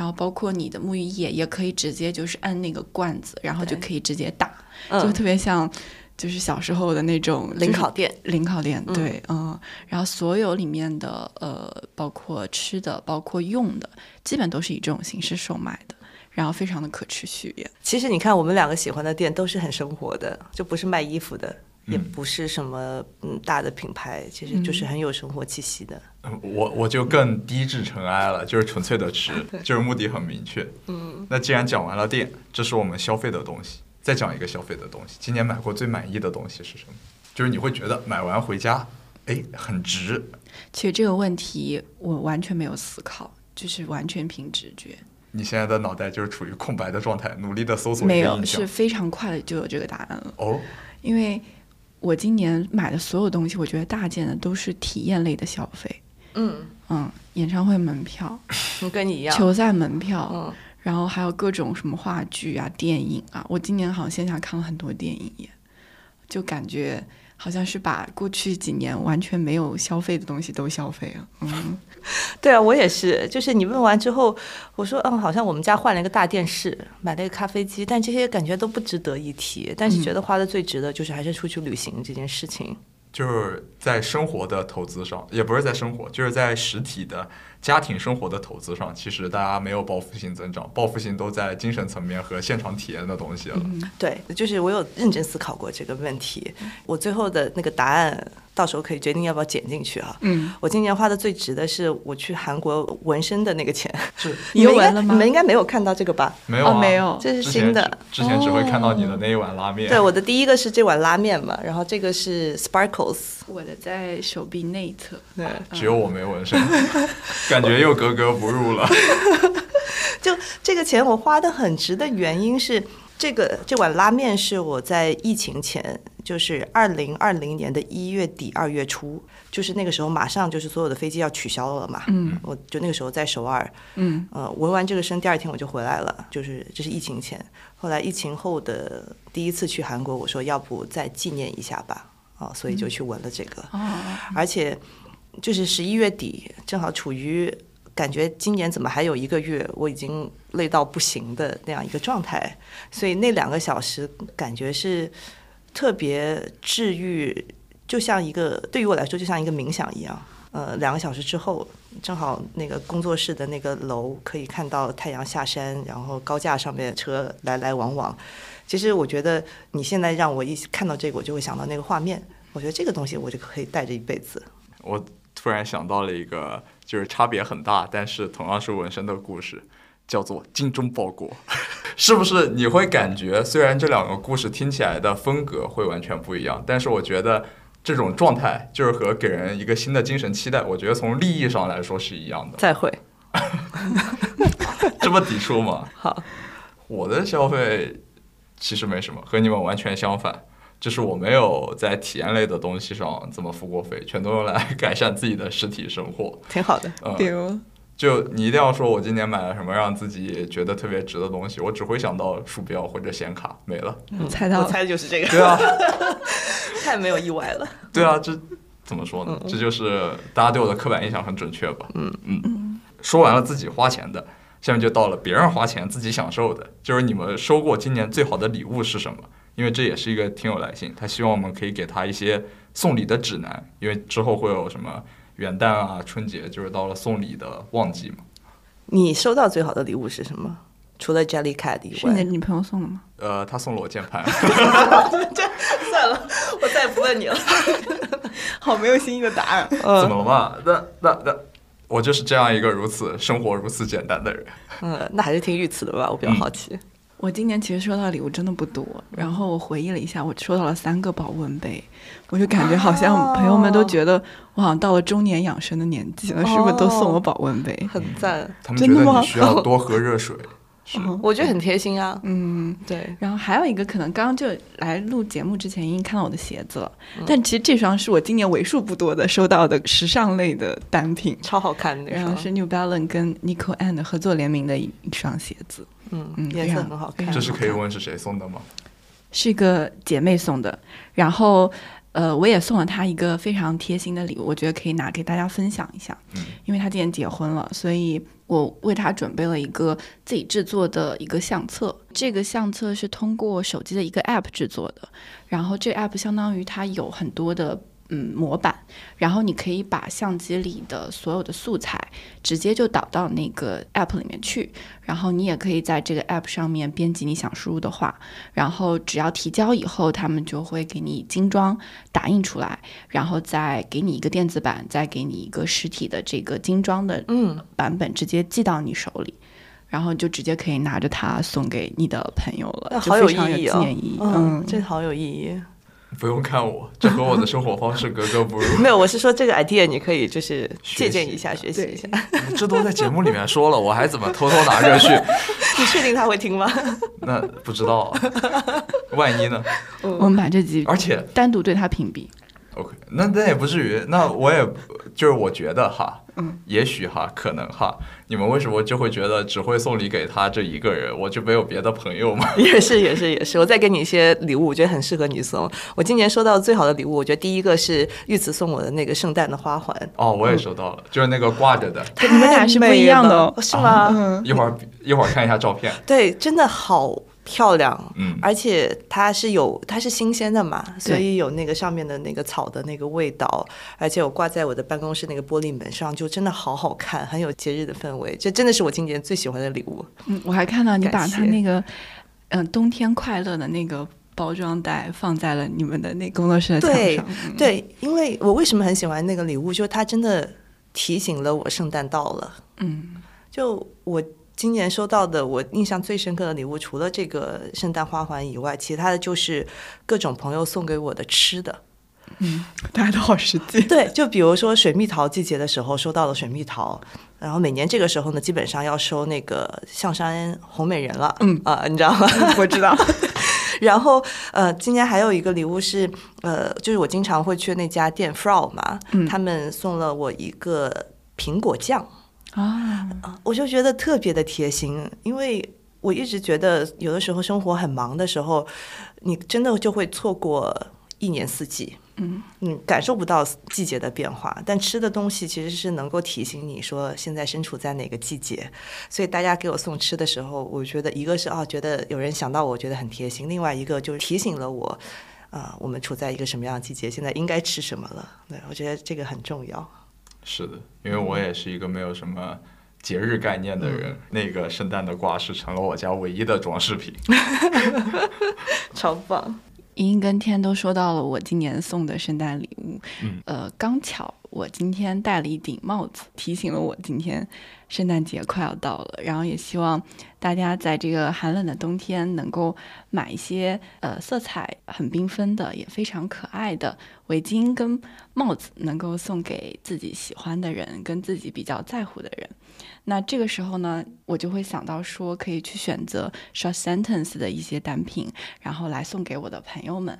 然后包括你的沐浴液也可以直接就是按那个罐子，然后就可以直接打，就嗯，特别像就是小时候的那种零烤店，零烤店，嗯对，嗯，然后所有里面的呃，包括吃的，包括用的，基本都是以这种形式售卖的，然后非常的可持续也。其实你看，我们两个喜欢的店都是很生活的，就不是卖衣服的，也嗯不是什么嗯大的品牌，其实就是很有生活气息的。嗯我我就更低至尘埃了，就是纯粹的 吃，就是目的很明确。嗯，那既然讲完了店，这是我们消费的东西，再讲一个消费的东西。今年买过最满意的东西是什么？就是你会觉得买完回家，哎，很值。其实这个问题我完全没有思考，就是完全凭直觉，你现在的脑袋就是处于空白的状态，努力的搜索没有，是。非常快的就有这个答案了。哦，因为我今年买的所有东西，我觉得大件的都是体验类的消费，嗯，嗯，演唱会门票、我跟你一样。球赛门票，嗯，然后还有各种什么话剧啊、电影啊。我今年好像线下看了很多电影也，就感觉好像是把过去几年完全没有消费的东西都消费了。嗯，对啊，我也是。就是你问完之后，我说嗯，好像我们家换了一个大电视，买了一个咖啡机，但这些感觉都不值得一提。但是觉得花的最值的就是还是出去旅行这件事情。就是在生活的投资上，也不是在生活，就是在实体的家庭生活的投资上，其实大家没有报复性增长，报复性都在精神层面和现场体验的东西了。对，就是我有认真思考过这个问题。我最后的那个答案，到时候可以决定要不要剪进去哈。嗯，我今年花的最值的是我去韩国纹身的那个钱。是 你纹了吗你们应该没有看到这个吧？没有啊？哦没有这是新的只之前只会看到你的那一碗拉面。对，我的第一个是这碗拉面嘛，然后这个是 Sparkles。我的在手臂内侧。对，只有我没纹身，感觉又格格不入了。就这个钱我花的很值的原因是，这个这碗拉面是我在疫情前，就是二零二零年的一月底二月初，就是那个时候马上就是所有的飞机要取消了嘛，嗯。我就那个时候在首尔，嗯。呃，纹完这个身第二天我就回来了，就是这是疫情前。后来疫情后的第一次去韩国，我说要不再纪念一下吧，哦，所以就去纹了这个。哦，而且就是十一月底，正好处于感觉今年怎么还有一个月，我已经累到不行的那样一个状态，所以那两个小时感觉是特别治愈，就像一个对于我来说就像一个冥想一样。呃，两个小时之后，正好那个工作室的那个楼可以看到太阳下山，然后高架上面车来来往往。其实我觉得你现在让我一看到这个，我就会想到那个画面。我觉得这个东西我就可以带着一辈子。我突然想到了一个，就是差别很大，但是同样是纹身的故事，叫做“精忠报国”。是不是你会感觉，虽然这两个故事听起来的风格会完全不一样，但是我觉得这种状态就是和给人一个新的精神期待，我觉得从利益上来说是一样的。再会。这么抵触吗？好，我的消费其实没什么，和你们完全相反。就是我没有在体验类的东西上怎么付过费，全都用来改善自己的实体生活。挺好的。嗯，比如，就你一定要说我今年买了什么让自己觉得特别值的东西，我只会想到鼠标或者显卡没了。我猜到，我猜的就是这个，对啊，太没有意外了。对啊，这怎么说呢？嗯这就是大家对我的刻板印象很准确吧？嗯嗯。说完了自己花钱的，下面就到了别人花钱自己享受的，就是你们收过今年最好的礼物是什么？因为这也是一个听友来信，他希望我们可以给他一些送礼的指南，因为之后会有什么元旦啊、春节，就是到了送礼的旺季嘛。你收到最好的礼物是什么？除了 Jellycat 以外，是你的女朋友送的吗？呃，他送了我键盘，算了，我再也不问你了。好没有新意的答案。怎么了嘛？那那那，我就是这样一个如此生活如此简单的人。嗯，那还是听玉慈的吧，我比较好奇。我今年其实收到的礼物真的不多，然后我回忆了一下，我收到了三个保温杯，我就感觉好像朋友们都觉得我好像到了中年养生的年纪了，是不是都送我保温杯？很赞，他们觉得真的吗你需要多喝热水。是，我觉得很贴心啊。嗯，对，然后还有一个可能刚刚就来录节目之前已经看到我的鞋子了，但其实这双是我今年为数不多的收到的时尚类的单品，超好看的，然后是 New Balance 跟 Nico and 合作联名的一一双鞋子，嗯嗯，颜色很好看。这是可以问是谁送的吗？是一个姐妹送的，然后呃，我也送了她一个非常贴心的礼物，我觉得可以拿给大家分享一下，嗯因为她今年结婚了，所以我为她准备了一个自己制作的一个相册。这个相册是通过手机的一个 App 制作的，然后这 App 相当于它有很多的。嗯，模板，然后你可以把相机里的所有的素材直接就导到那个 app 里面去，然后你也可以在这个 app 上面编辑你想输入的话，然后只要提交以后，他们就会给你精装打印出来，然后再给你一个电子版，再给你一个实体的这个精装的嗯，版本，直接寄到你手里。然后就直接可以拿着它送给你的朋友了，好有意义哦纪念意义。嗯，这好有意义。不用看我，这和我的生活方式格格不入。没有，我是说这个 idea 你可以就是借鉴一下，学习一下。这都在节目里面说了，我还怎么偷偷拿着去？你确定他会听吗？那不知道啊，万一呢？我们把这集而且单独对他屏蔽。OK，那那也不至于，那我也就是我觉得哈，嗯，也许哈，可能哈，你们为什么就会觉得只会送礼给他这一个人，我就没有别的朋友吗？也是也是也是，我再给你一些礼物，我觉得很适合你送。我今年收到最好的礼物，我觉得第一个是玉慈送我的那个圣诞的花环，哦，我也收到了，就是那个挂着的，你们俩是不一样的是吗？嗯，一会儿一会儿看一下照片，对，真的好漂亮。嗯，而且它是有，它是新鲜的嘛，所以有那个上面的那个草的那个味道，而且我挂在我的办公室那个玻璃门上，就真的好好看，很有节日的氛围。这真的是我今年最喜欢的礼物。嗯，我还看到你把它那个，嗯、冬天快乐的那个包装袋放在了你们的那工作室的墙对上。对，对，因为我为什么很喜欢那个礼物，就是它真的提醒了我圣诞到了。嗯，就我今年收到的，我印象最深刻的礼物，除了这个圣诞花环以外，其他的就是各种朋友送给我的吃的。嗯大家都好实际。对，就比如说水蜜桃季节的时候收到了水蜜桃，然后每年这个时候呢，基本上要收那个象山红美人了。嗯啊、你知道吗？我知道。然后呃，今年还有一个礼物是呃，就是我经常会去那家店 Frau 嘛，嗯他们送了我一个苹果酱。啊，我就觉得特别的贴心，因为我一直觉得有的时候生活很忙的时候，你真的就会错过一年四季，嗯你，感受不到季节的变化。但吃的东西其实是能够提醒你说现在身处在哪个季节，所以大家给我送吃的时候，我觉得一个是啊，觉得有人想到我，觉得很贴心；另外一个就是提醒了我。啊、我们处在一个什么样的季节？现在应该吃什么了？对我觉得这个很重要。是的，因为我也是一个没有什么节日概念的人，那个圣诞的挂饰成了我家唯一的装饰品。超棒！莹莹跟天都说到了我今年送的圣诞礼物。嗯呃，刚巧我今天戴了一顶帽子，提醒了我今天圣诞节快要到了。然后也希望大家在这个寒冷的冬天能够买一些呃色彩很缤纷的，也非常可爱的围巾跟帽子，能够送给自己喜欢的人，跟自己比较在乎的人。那这个时候呢，我就会想到说，可以去选择 short sentence 的一些单品，然后来送给我的朋友们。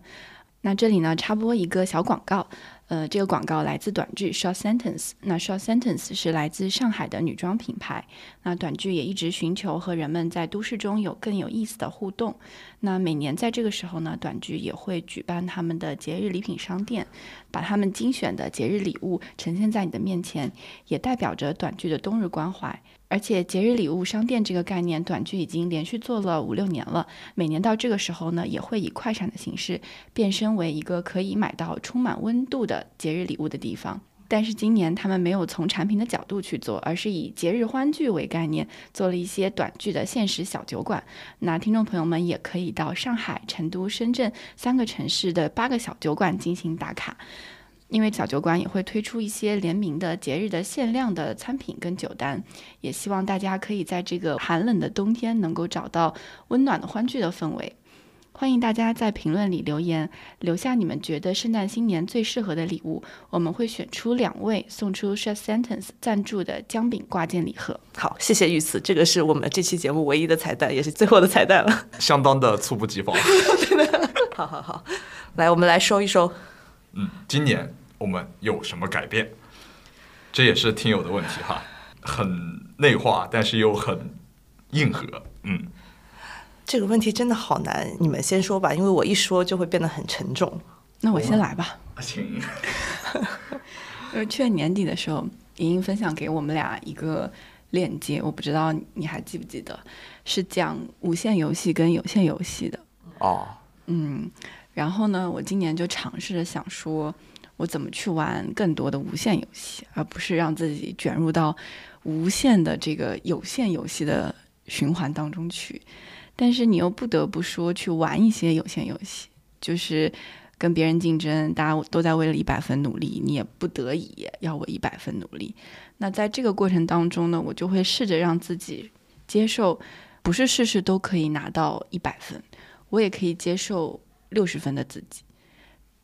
那这里呢，插播一个小广告。呃，这个广告来自短剧 Short Sentence。那 Short Sentence 是来自上海的女装品牌。那短剧也一直寻求和人们在都市中有更有意思的互动。那每年在这个时候呢，短剧也会举办他们的节日礼品商店，把他们精选的节日礼物呈现在你的面前，也代表着短剧的冬日关怀。而且节日礼物商店这个概念，短剧已经连续做了五六年了。每年到这个时候呢，也会以快闪的形式变身为一个可以买到充满温度的节日礼物的地方。但是今年他们没有从产品的角度去做，而是以节日欢聚为概念，做了一些短剧的限时小酒馆。那听众朋友们也可以到上海、成都、深圳三个城市的八个小酒馆进行打卡。因为小酒馆也会推出一些联名的节日的限量的餐品跟酒单，也希望大家可以在这个寒冷的冬天能够找到温暖的欢聚的氛围。欢迎大家在评论里留言，留下你们觉得圣诞新年最适合的礼物，我们会选出两位送出 Short Sentence 赞助的姜饼挂件礼盒。好，谢谢玉慈，这个是我们这期节目唯一的彩蛋，也是最后的彩蛋了。相当的猝不及防。好好好，来，我们来收一收。嗯，今年我们有什么改变？这也是听友的问题哈，很内化，但是又很硬核。嗯，这个问题真的好难，你们先说吧，因为我一说就会变得很沉重。那我先来吧。请。就是去年年底的时候，莹莹分享给我们俩一个链接，我不知道你还记不记得，是讲无线游戏跟有线游戏的。哦，嗯，然后呢，我今年就尝试着想说，我怎么去玩更多的无限游戏，而不是让自己卷入到无限的这个有限游戏的循环当中去。但是你又不得不说去玩一些有限游戏，就是跟别人竞争，大家都在为了一百分努力，你也不得已要我一百分努力。那在这个过程当中呢，我就会试着让自己接受，不是事事都可以拿到一百分。我也可以接受六十分的自己，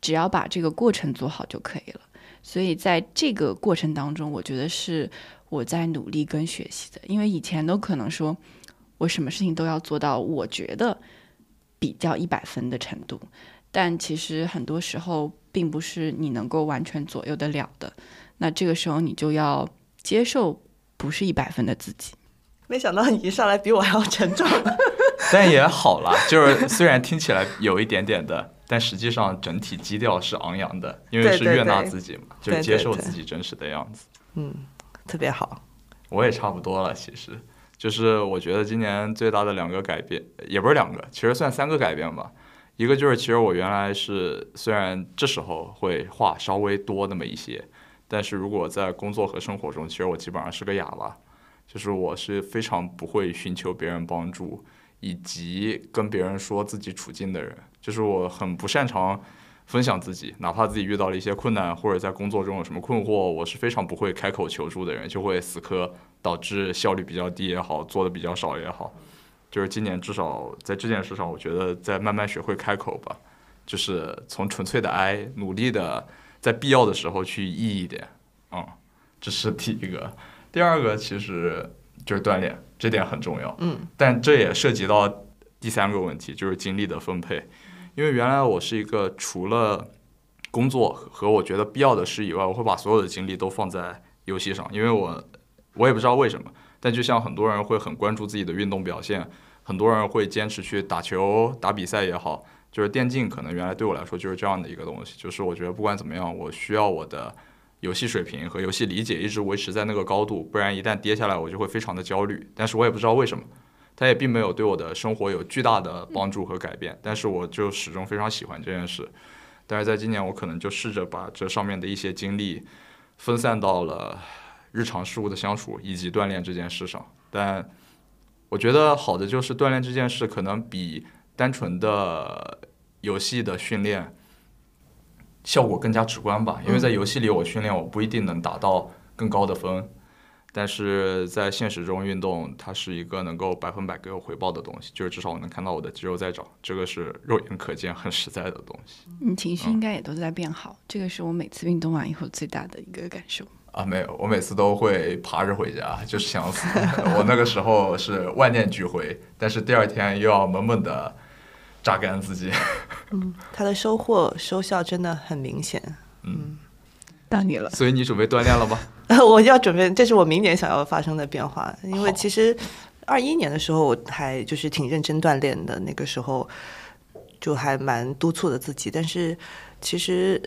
只要把这个过程做好就可以了。所以在这个过程当中，我觉得是我在努力跟学习的。因为以前都可能说我什么事情都要做到我觉得比较一百分的程度，但其实很多时候并不是你能够完全左右得了的。那这个时候你就要接受不是一百分的自己。没想到你一上来比我还要沉重。但也好了，就是虽然听起来有一点点的，但实际上整体基调是昂扬的，因为是悦纳自己嘛，就接受自己真实的样子。嗯，特别好。我也差不多了，其实就是我觉得今年最大的两个改变，也不是两个，其实算三个改变吧。一个就是，其实我原来是虽然这时候会话稍微多那么一些，但是如果在工作和生活中，其实我基本上是个哑巴，就是我是非常不会寻求别人帮助。以及跟别人说自己处境的人，就是我很不擅长分享自己，哪怕自己遇到了一些困难，或者在工作中有什么困惑，我是非常不会开口求助的人，就会死磕，导致效率比较低也好，做的比较少也好。就是今年至少在这件事上，我觉得在慢慢学会开口吧，就是从纯粹的哀，努力的在必要的时候去易一点，嗯，这是第一个。第二个其实就是锻炼。这点很重要，嗯，但这也涉及到第三个问题，就是精力的分配。因为原来我是一个除了工作和我觉得必要的事以外，我会把所有的精力都放在游戏上。因为我我也不知道为什么，但就像很多人会很关注自己的运动表现，很多人会坚持去打球、打比赛也好，就是电竞可能原来对我来说就是这样的一个东西。就是我觉得不管怎么样，我需要我的。游戏水平和游戏理解一直维持在那个高度，不然一旦跌下来，我就会非常的焦虑。但是我也不知道为什么，它也并没有对我的生活有巨大的帮助和改变。但是我就始终非常喜欢这件事。但是在今年，我可能就试着把这上面的一些精力分散到了日常事物的相处以及锻炼这件事上。但我觉得好的就是锻炼这件事可能比单纯的游戏的训练。效果更加直观吧，因为在游戏里我训练我不一定能达到更高的分，但是在现实中运动它是一个能够百分百给我回报的东西，就是至少我能看到我的肌肉在长，这个是肉眼可见很实在的东西。你情绪应该也都在变好，这个是我每次运动完以后最大的一个感受。啊，没有，我每次都会爬着回家，就是想死。我那个时候是万念俱灰，但是第二天又要猛猛的。榨干自己，嗯，他的收获收效真的很明显，嗯，到你了。所以你准备锻炼了吗？我要准备，这是我明年想要发生的变化。因为其实二一年的时候，我还就是挺认真锻炼的，那个时候就还蛮督促的自己。但是其实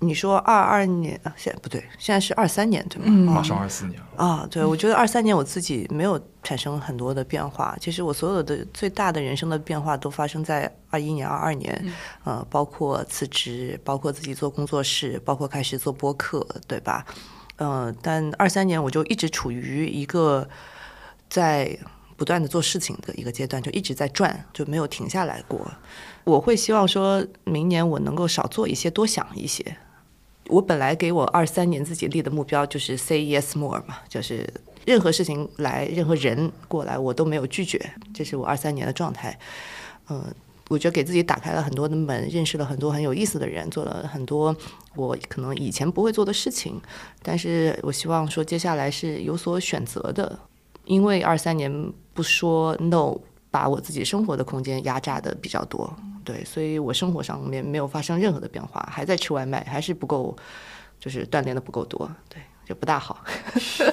你说二二年啊，现在不对，现在是二三年对吗？嗯马上二四年了，啊，对，我觉得二三年我自己没有产生很多的变化。其实我所有的最大的人生的变化都发生在二一年、二二年，呃，包括辞职，包括自己做工作室，包括开始做播客，对吧？呃，但二三年我就一直处于一个在不断的做事情的一个阶段，就一直在转，就没有停下来过。我会希望说明年我能够少做一些，多想一些。我本来给我二三年自己立的目标就是 say yes more 嘛，就是任何事情来，任何人过来，我都没有拒绝，这是我二三年的状态。嗯、我觉得给自己打开了很多的门，认识了很多很有意思的人，做了很多我可能以前不会做的事情。但是我希望说接下来是有所选择的，因为二三年不说 no，把我自己生活的空间压榨的比较多。对，所以我生活上面没有发生任何的变化，还在吃外卖，还是不够，就是锻炼的不够多，对，就不大好。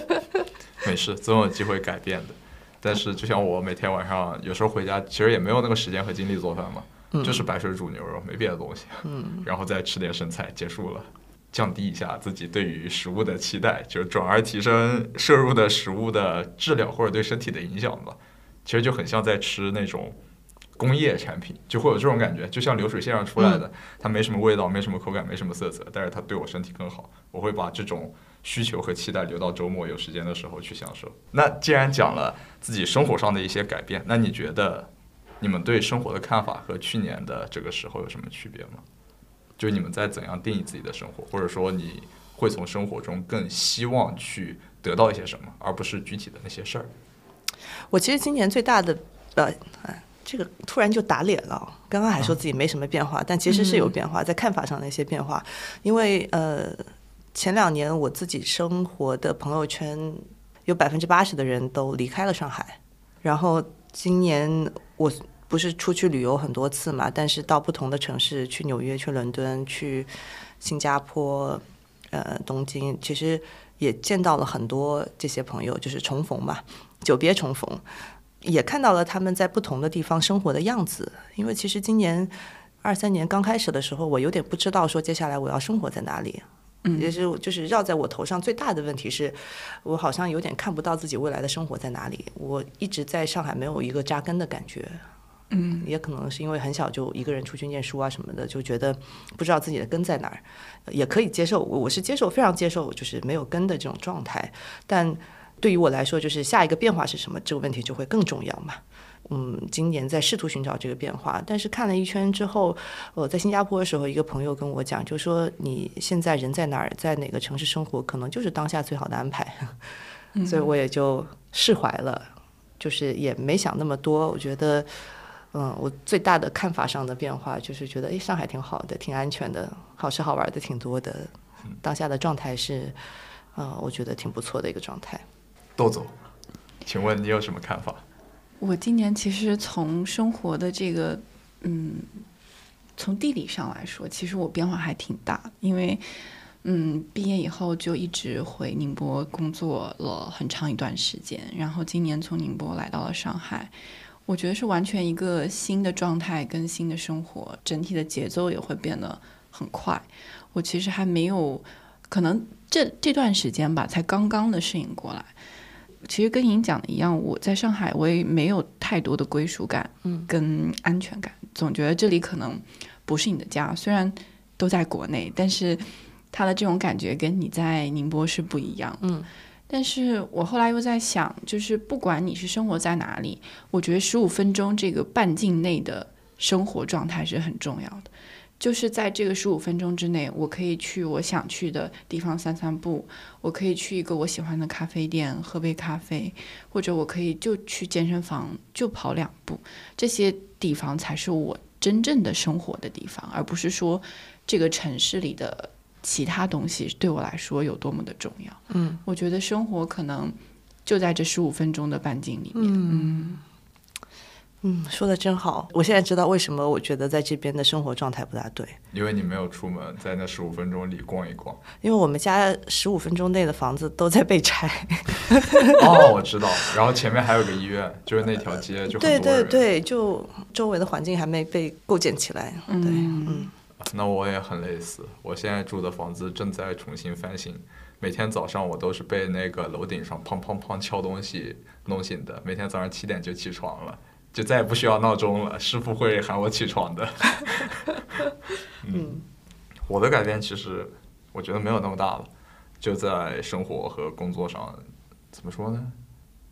没事，总有机会改变的。但是就像我每天晚上有时候回家，其实也没有那个时间和精力做饭嘛，就是白水煮牛肉，没别的东西。嗯，然后再吃点生菜，结束了。降低一下自己对于食物的期待，就是转而提升摄入的食物的质量或者对身体的影响吧。其实就很像在吃那种工业产品，就会有这种感觉，就像流水线上出来的，它没什么味道，没什么口感，没什么色泽，但是它对我身体更好。我会把这种需求和期待留到周末有时间的时候去享受。那既然讲了自己生活上的一些改变，那你觉得你们对生活的看法和去年的这个时候有什么区别吗？就你们在怎样定义自己的生活，或者说你会从生活中更希望去得到一些什么，而不是具体的那些事儿。我其实今年最大的呃，哎这个突然就打脸了。刚刚还说自己没什么变化，但其实是有变化，在看法上的一些变化。因为呃，前两年我自己生活的朋友圈有百分之八十的人都离开了上海，然后今年我不是出去旅游很多次嘛，但是到不同的城市，去纽约、去伦敦、去新加坡、呃东京，其实也见到了很多这些朋友，就是重逢嘛，久别重逢。也看到了他们在不同的地方生活的样子，因为其实今年二三年刚开始的时候，我有点不知道说接下来我要生活在哪里，嗯，也是就是绕在我头上最大的问题是，我好像有点看不到自己未来的生活在哪里，我一直在上海没有一个扎根的感觉，嗯，也可能是因为很小就一个人出去念书啊什么的，就觉得不知道自己的根在哪儿，也可以接受，我我是接受非常接受就是没有根的这种状态，但。对于我来说，就是下一个变化是什么这个问题就会更重要嘛。嗯，今年在试图寻找这个变化，但是看了一圈之后，我在新加坡的时候，一个朋友跟我讲，就说你现在人在哪儿，在哪个城市生活，可能就是当下最好的安排。所以我也就释怀了，就是也没想那么多。我觉得，嗯，我最大的看法上的变化就是觉得，诶，上海挺好的，挺安全的，好吃好玩的挺多的。当下的状态是，呃，我觉得挺不错的一个状态。豆总，请问你有什么看法？我今年其实从生活的这个，嗯，从地理上来说，其实我变化还挺大，因为，嗯，毕业以后就一直回宁波工作了很长一段时间，然后今年从宁波来到了上海，我觉得是完全一个新的状态跟新的生活，整体的节奏也会变得很快。我其实还没有，可能这这段时间吧，才刚刚的适应过来。其实跟您讲的一样，我在上海我也没有太多的归属感，嗯，跟安全感，总觉得这里可能不是你的家。虽然都在国内，但是他的这种感觉跟你在宁波是不一样，嗯。但是我后来又在想，就是不管你是生活在哪里，我觉得十五分钟这个半径内的生活状态是很重要的。就是在这个十五分钟之内，我可以去我想去的地方散散步，我可以去一个我喜欢的咖啡店喝杯咖啡，或者我可以就去健身房就跑两步，这些地方才是我真正的生活的地方，而不是说这个城市里的其他东西对我来说有多么的重要。嗯，我觉得生活可能就在这十五分钟的半径里面。嗯，嗯，说的真好。我现在知道为什么我觉得在这边的生活状态不大对，因为你没有出门，在那十五分钟里逛一逛。因为我们家十五分钟内的房子都在被拆。哦，我知道。然后前面还有个医院，就是那条街就很多对人。对对，就周围的环境还没被构建起来。对，嗯，那我也很类似，我现在住的房子正在重新翻新，每天早上我都是被那个楼顶上砰砰砰敲东西弄醒的，每天早上七点就起床了，就再也不需要闹钟了，师傅会喊我起床的。嗯，我的改变其实我觉得没有那么大了，就在生活和工作上，怎么说呢？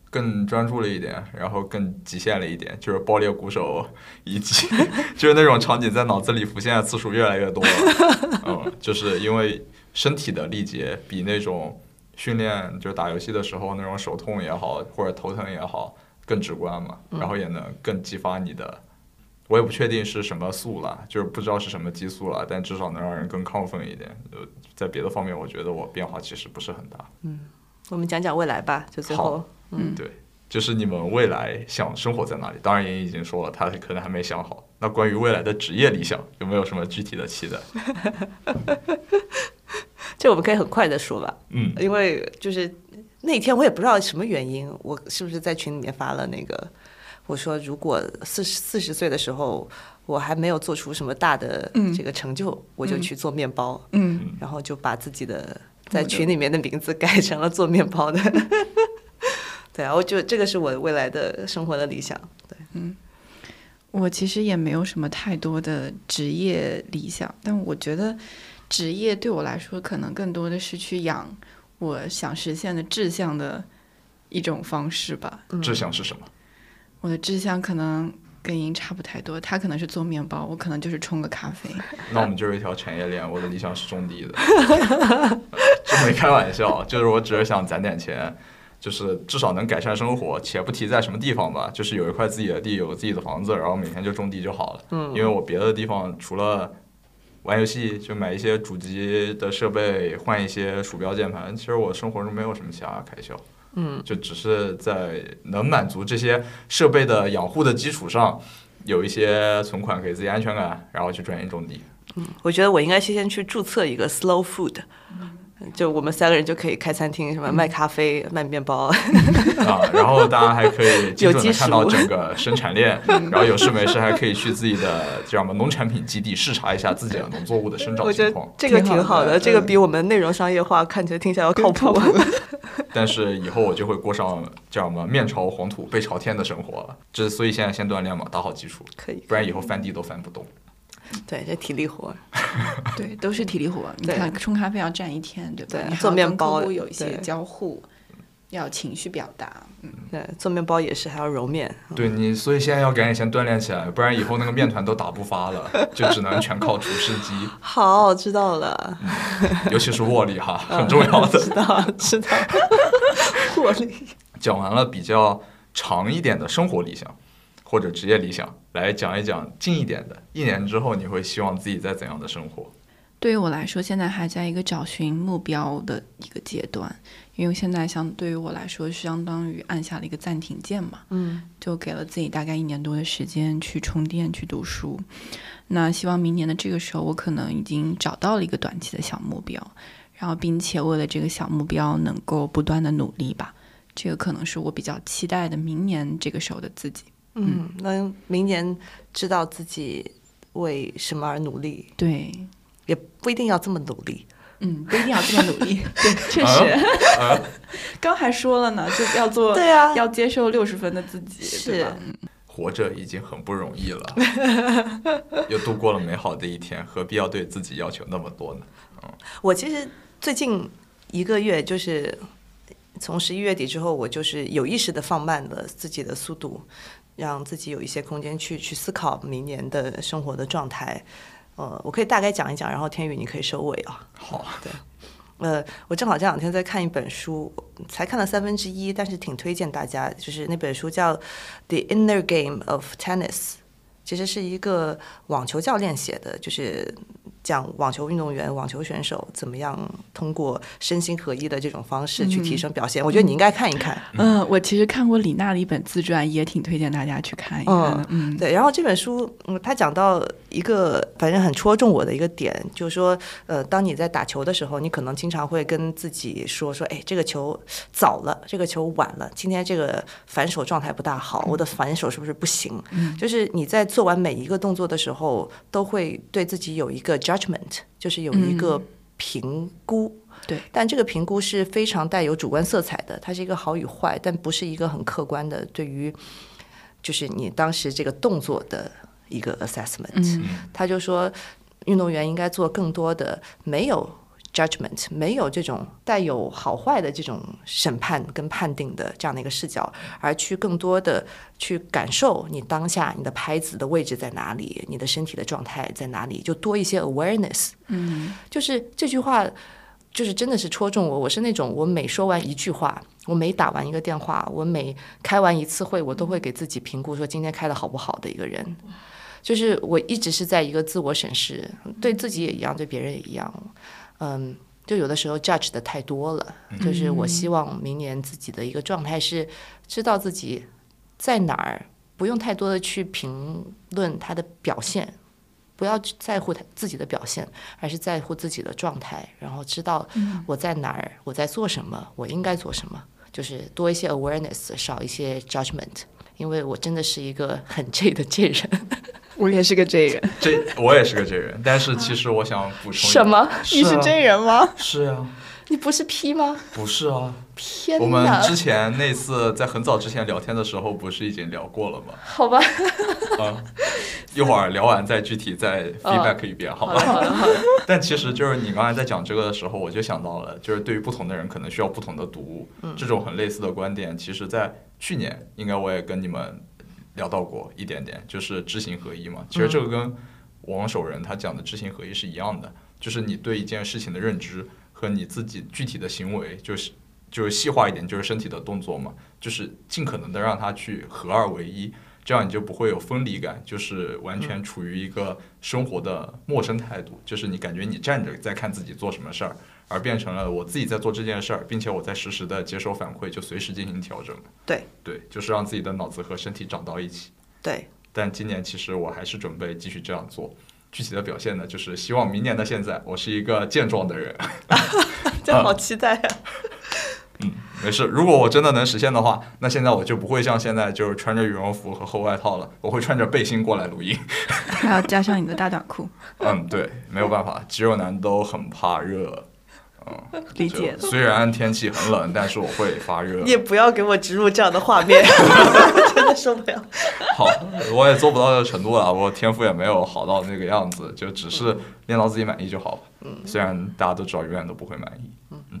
更专注了一点，然后更极限了一点，就是爆裂鼓手，以及 就是那种场景在脑子里浮现的次数越来越多了。嗯，就是因为身体的力竭比那种训练，就是打游戏的时候那种手痛也好，或者头疼也好，更直观嘛，然后也能更激发你的。我也不确定是什么素了，就是不知道是什么激素了，但至少能让人更亢奋一点。呃，在别的方面，我觉得我变化其实不是很大。嗯我们讲讲未来吧，就最后嗯。对，就是你们未来想生活在哪里？当然，也已经说了，他可能还没想好。那关于未来的职业理想，有没有什么具体的期待？这我们可以很快的说吧，嗯，因为就是那天我也不知道什么原因，我是不是在群里面发了那个，我说如果四十四十岁的时候我还没有做出什么大的这个成就，我就去做面包，嗯，然后就把自己的在群里面的名字改成了做面包的。对啊，我就这个是我未来的生活的理想。对，嗯我其实也没有什么太多的职业理想，但我觉得职业对我来说，可能更多的是去养我想实现的志向的一种方式吧。志向是什么？我的志向可能跟您差不太多，他可能是做面包，我可能就是冲个咖啡。那我们就是一条产业链。我的理想是种地的，这没开玩笑，就是我只是想攒点钱，就是至少能改善生活，且不提在什么地方吧，就是有一块自己的地，有自己的房子，然后每天就种地就好了。嗯，因为我别的地方除了玩游戏，就买一些主机的设备，换一些鼠标键盘，其实我生活中没有什么其他开销。嗯，就只是在能满足这些设备的养护的基础上，有一些存款给自己安全感，然后去专心种地。嗯我觉得我应该先去注册一个 Slow Food，就我们三个人就可以开餐厅，什么卖咖啡、卖面包。啊，然后大家还可以 精准的看到整个生产链，然后有事没事还可以去自己的叫什么农产品基地视察一下自己的农作物的生长我觉得情况。这个挺好的，的这个比我们内容商业化看起来听起来要靠谱。但是以后我就会过上叫什么面朝黄土背朝天的生活了。这所以现在先锻炼嘛，打好基础，可以，不然以后翻地都翻不动。对，这体力活。对，都是体力活。你看，冲咖啡要站一天，对吧？对做面包有一些交互，要情绪表达。嗯，对，做面包也是，还要揉面。对你，所以现在要赶紧先锻炼起来，不然以后那个面团都打不发了，就只能全靠厨师机，好，知道了，尤其是握力哈，很重要的。知道，知道。握力。讲完了比较长一点的生活理想或者职业理想，来讲一讲近一点的。一年之后，你会希望自己在怎样的生活？对于我来说，现在还在一个找寻目标的一个阶段，因为现在相对于我来说，相当于按下了一个暂停键嘛，嗯，就给了自己大概一年多的时间去充电、去读书。那希望明年的这个时候，我可能已经找到了一个短期的小目标，然后并且为了这个小目标能够不断的努力吧。这个可能是我比较期待的明年这个时候的自己。嗯，能明年知道自己为什么而努力，对，也不一定要这么努力。嗯，不一定要这么努力。对，确实，刚还说了呢，就要做，对啊。要接受六十分的自己，是。吧？活着已经很不容易了，又度过了美好的一天，何必要对自己要求那么多呢？嗯。我其实最近一个月，就是从十一月底之后，我就是有意识的放慢了自己的速度，让自己有一些空间去去思考明年的生活的状态。呃，我可以大概讲一讲，然后天宇你可以收尾啊。好，对，呃，我正好这两天在看一本书，才看了三分之一，但是挺推荐大家，就是那本书叫《The Inner Game of Tennis》，其实是一个网球教练写的，就是讲网球运动员、网球选手怎么样通过身心合一的这种方式去提升表现。我觉得你应该看一看。嗯，我其实看过李娜的一本自传，也挺推荐大家去看一看的。嗯，对。然后这本书，嗯，他讲到一个反正很戳中我的一个点，就是说，呃，当你在打球的时候，你可能经常会跟自己说说，哎，这个球早了，这个球晚了，今天这个反手状态不大好，我的反手是不是不行？嗯，就是你在做完每一个动作的时候，都会对自己有一个。Judgment 就是有一个评估，对，但这个评估是非常带有主观色彩的，它是一个好与坏，但不是一个很客观的对于就是你当时这个动作的一个 assessment。他就说，运动员应该做更多的没有。Judgment 没有这种带有好坏的这种审判跟判定的这样的一个视角，而去更多的去感受你当下你的拍子的位置在哪里，你的身体的状态在哪里，就多一些 awareness。嗯，就是这句话，就是真的是戳中我。我是那种我每说完一句话，我每打完一个电话，我每开完一次会，我都会给自己评估说今天开的好不好的一个人。就是我一直是在一个自我审视，对自己也一样，对别人也一样。嗯，就有的时候 judge 的太多了，就是我希望明年自己的一个状态是知道自己在哪儿，不用太多的去评论他的表现，不要在乎他自己的表现，而是在乎自己的状态，然后知道我在哪儿，我在做什么，我应该做什么，就是多一些 awareness，少一些 judgment，因为我真的是一个很 J 的 J 人。我也是个 J 人，这我也是个 J 人，但是其实我想补充什么？你是 J 人吗？是呀，你不是 P 吗？不是啊，天我们之前那次在很早之前聊天的时候，不是已经聊过了吗？好吧，啊，一会儿聊完再具体再 feedback 一遍，好吧？好的好。但其实就是你刚才在讲这个的时候，我就想到了，就是对于不同的人可能需要不同的读物，这种很类似的观点，其实在去年应该我也跟你们。聊到过一点点，就是知行合一嘛。其实这个跟王守仁他讲的知行合一是一样的，就是你对一件事情的认知和你自己具体的行为，就是就是细化一点，就是身体的动作嘛，就是尽可能的让它去合二为一，这样你就不会有分离感，就是完全处于一个生活的陌生态度，就是你感觉你站着在看自己做什么事儿。而变成了我自己在做这件事儿，并且我在实时的接收反馈，就随时进行调整。对对，就是让自己的脑子和身体长到一起。对。但今年其实我还是准备继续这样做。具体的表现呢，就是希望明年的现在，我是一个健壮的人。这好期待啊！嗯，没事。如果我真的能实现的话，那现在我就不会像现在就是穿着羽绒服和厚外套了，我会穿着背心过来录音。还要加上你的大短裤。嗯，对，没有办法，肌肉男都很怕热。嗯，理解。虽然天气很冷，但是我会发热。你也不要给我植入这样的画面，真的受不了。好，我也做不到这个程度了，我天赋也没有好到那个样子，就只是练到自己满意就好。嗯，虽然大家都知道永远都不会满意。嗯嗯。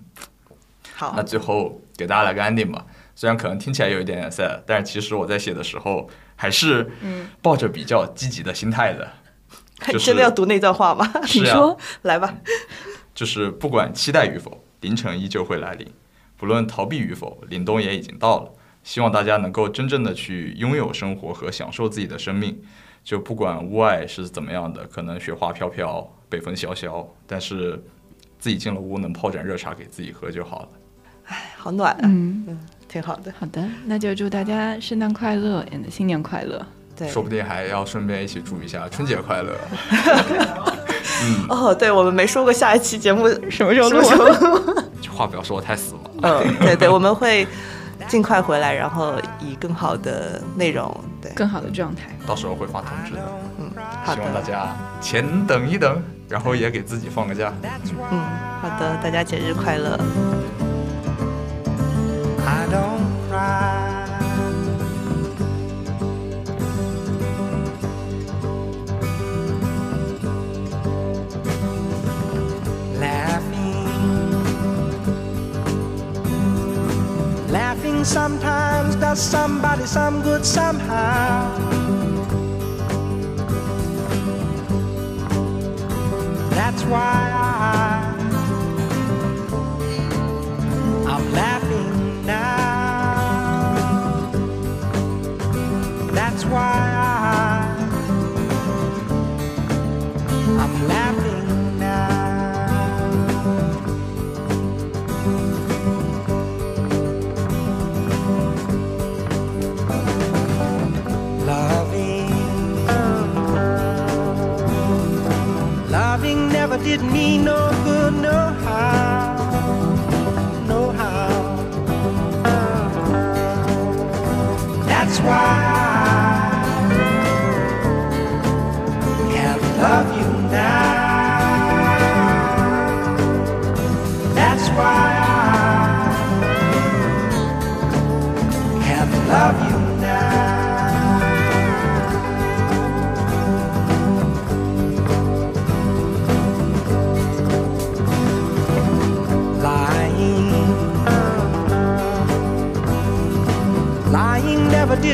好，那最后给大家来个 ending 吧。虽然可能听起来有一点点 sad，但是其实我在写的时候还是抱着比较积极的心态的。真的要读那段话吗？你说，来吧。就是不管期待与否，凌晨依旧会来临；不论逃避与否，凛冬也已经到了。希望大家能够真正的去拥有生活和享受自己的生命。就不管屋外是怎么样的，可能雪花飘飘，北风萧萧，但是自己进了屋能泡盏热茶给自己喝就好了。哎，好暖啊！嗯嗯，挺好的。好的，那就祝大家圣诞快乐，and，新年快乐。对，说不定还要顺便一起祝一下 春节快乐。哦，对，我们没说过下一期节目什么时候录。这话不要说的太死了。嗯，对对，我们会尽快回来，然后以更好的内容，对，更好的状态，到时候会发通知的。嗯，希望大家前等一等，然后也给自己放个假。嗯，好的，大家节日快乐。Sometimes does somebody some good somehow. That's why I, did me no good, no how, no how. That's why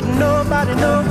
didn't nobody know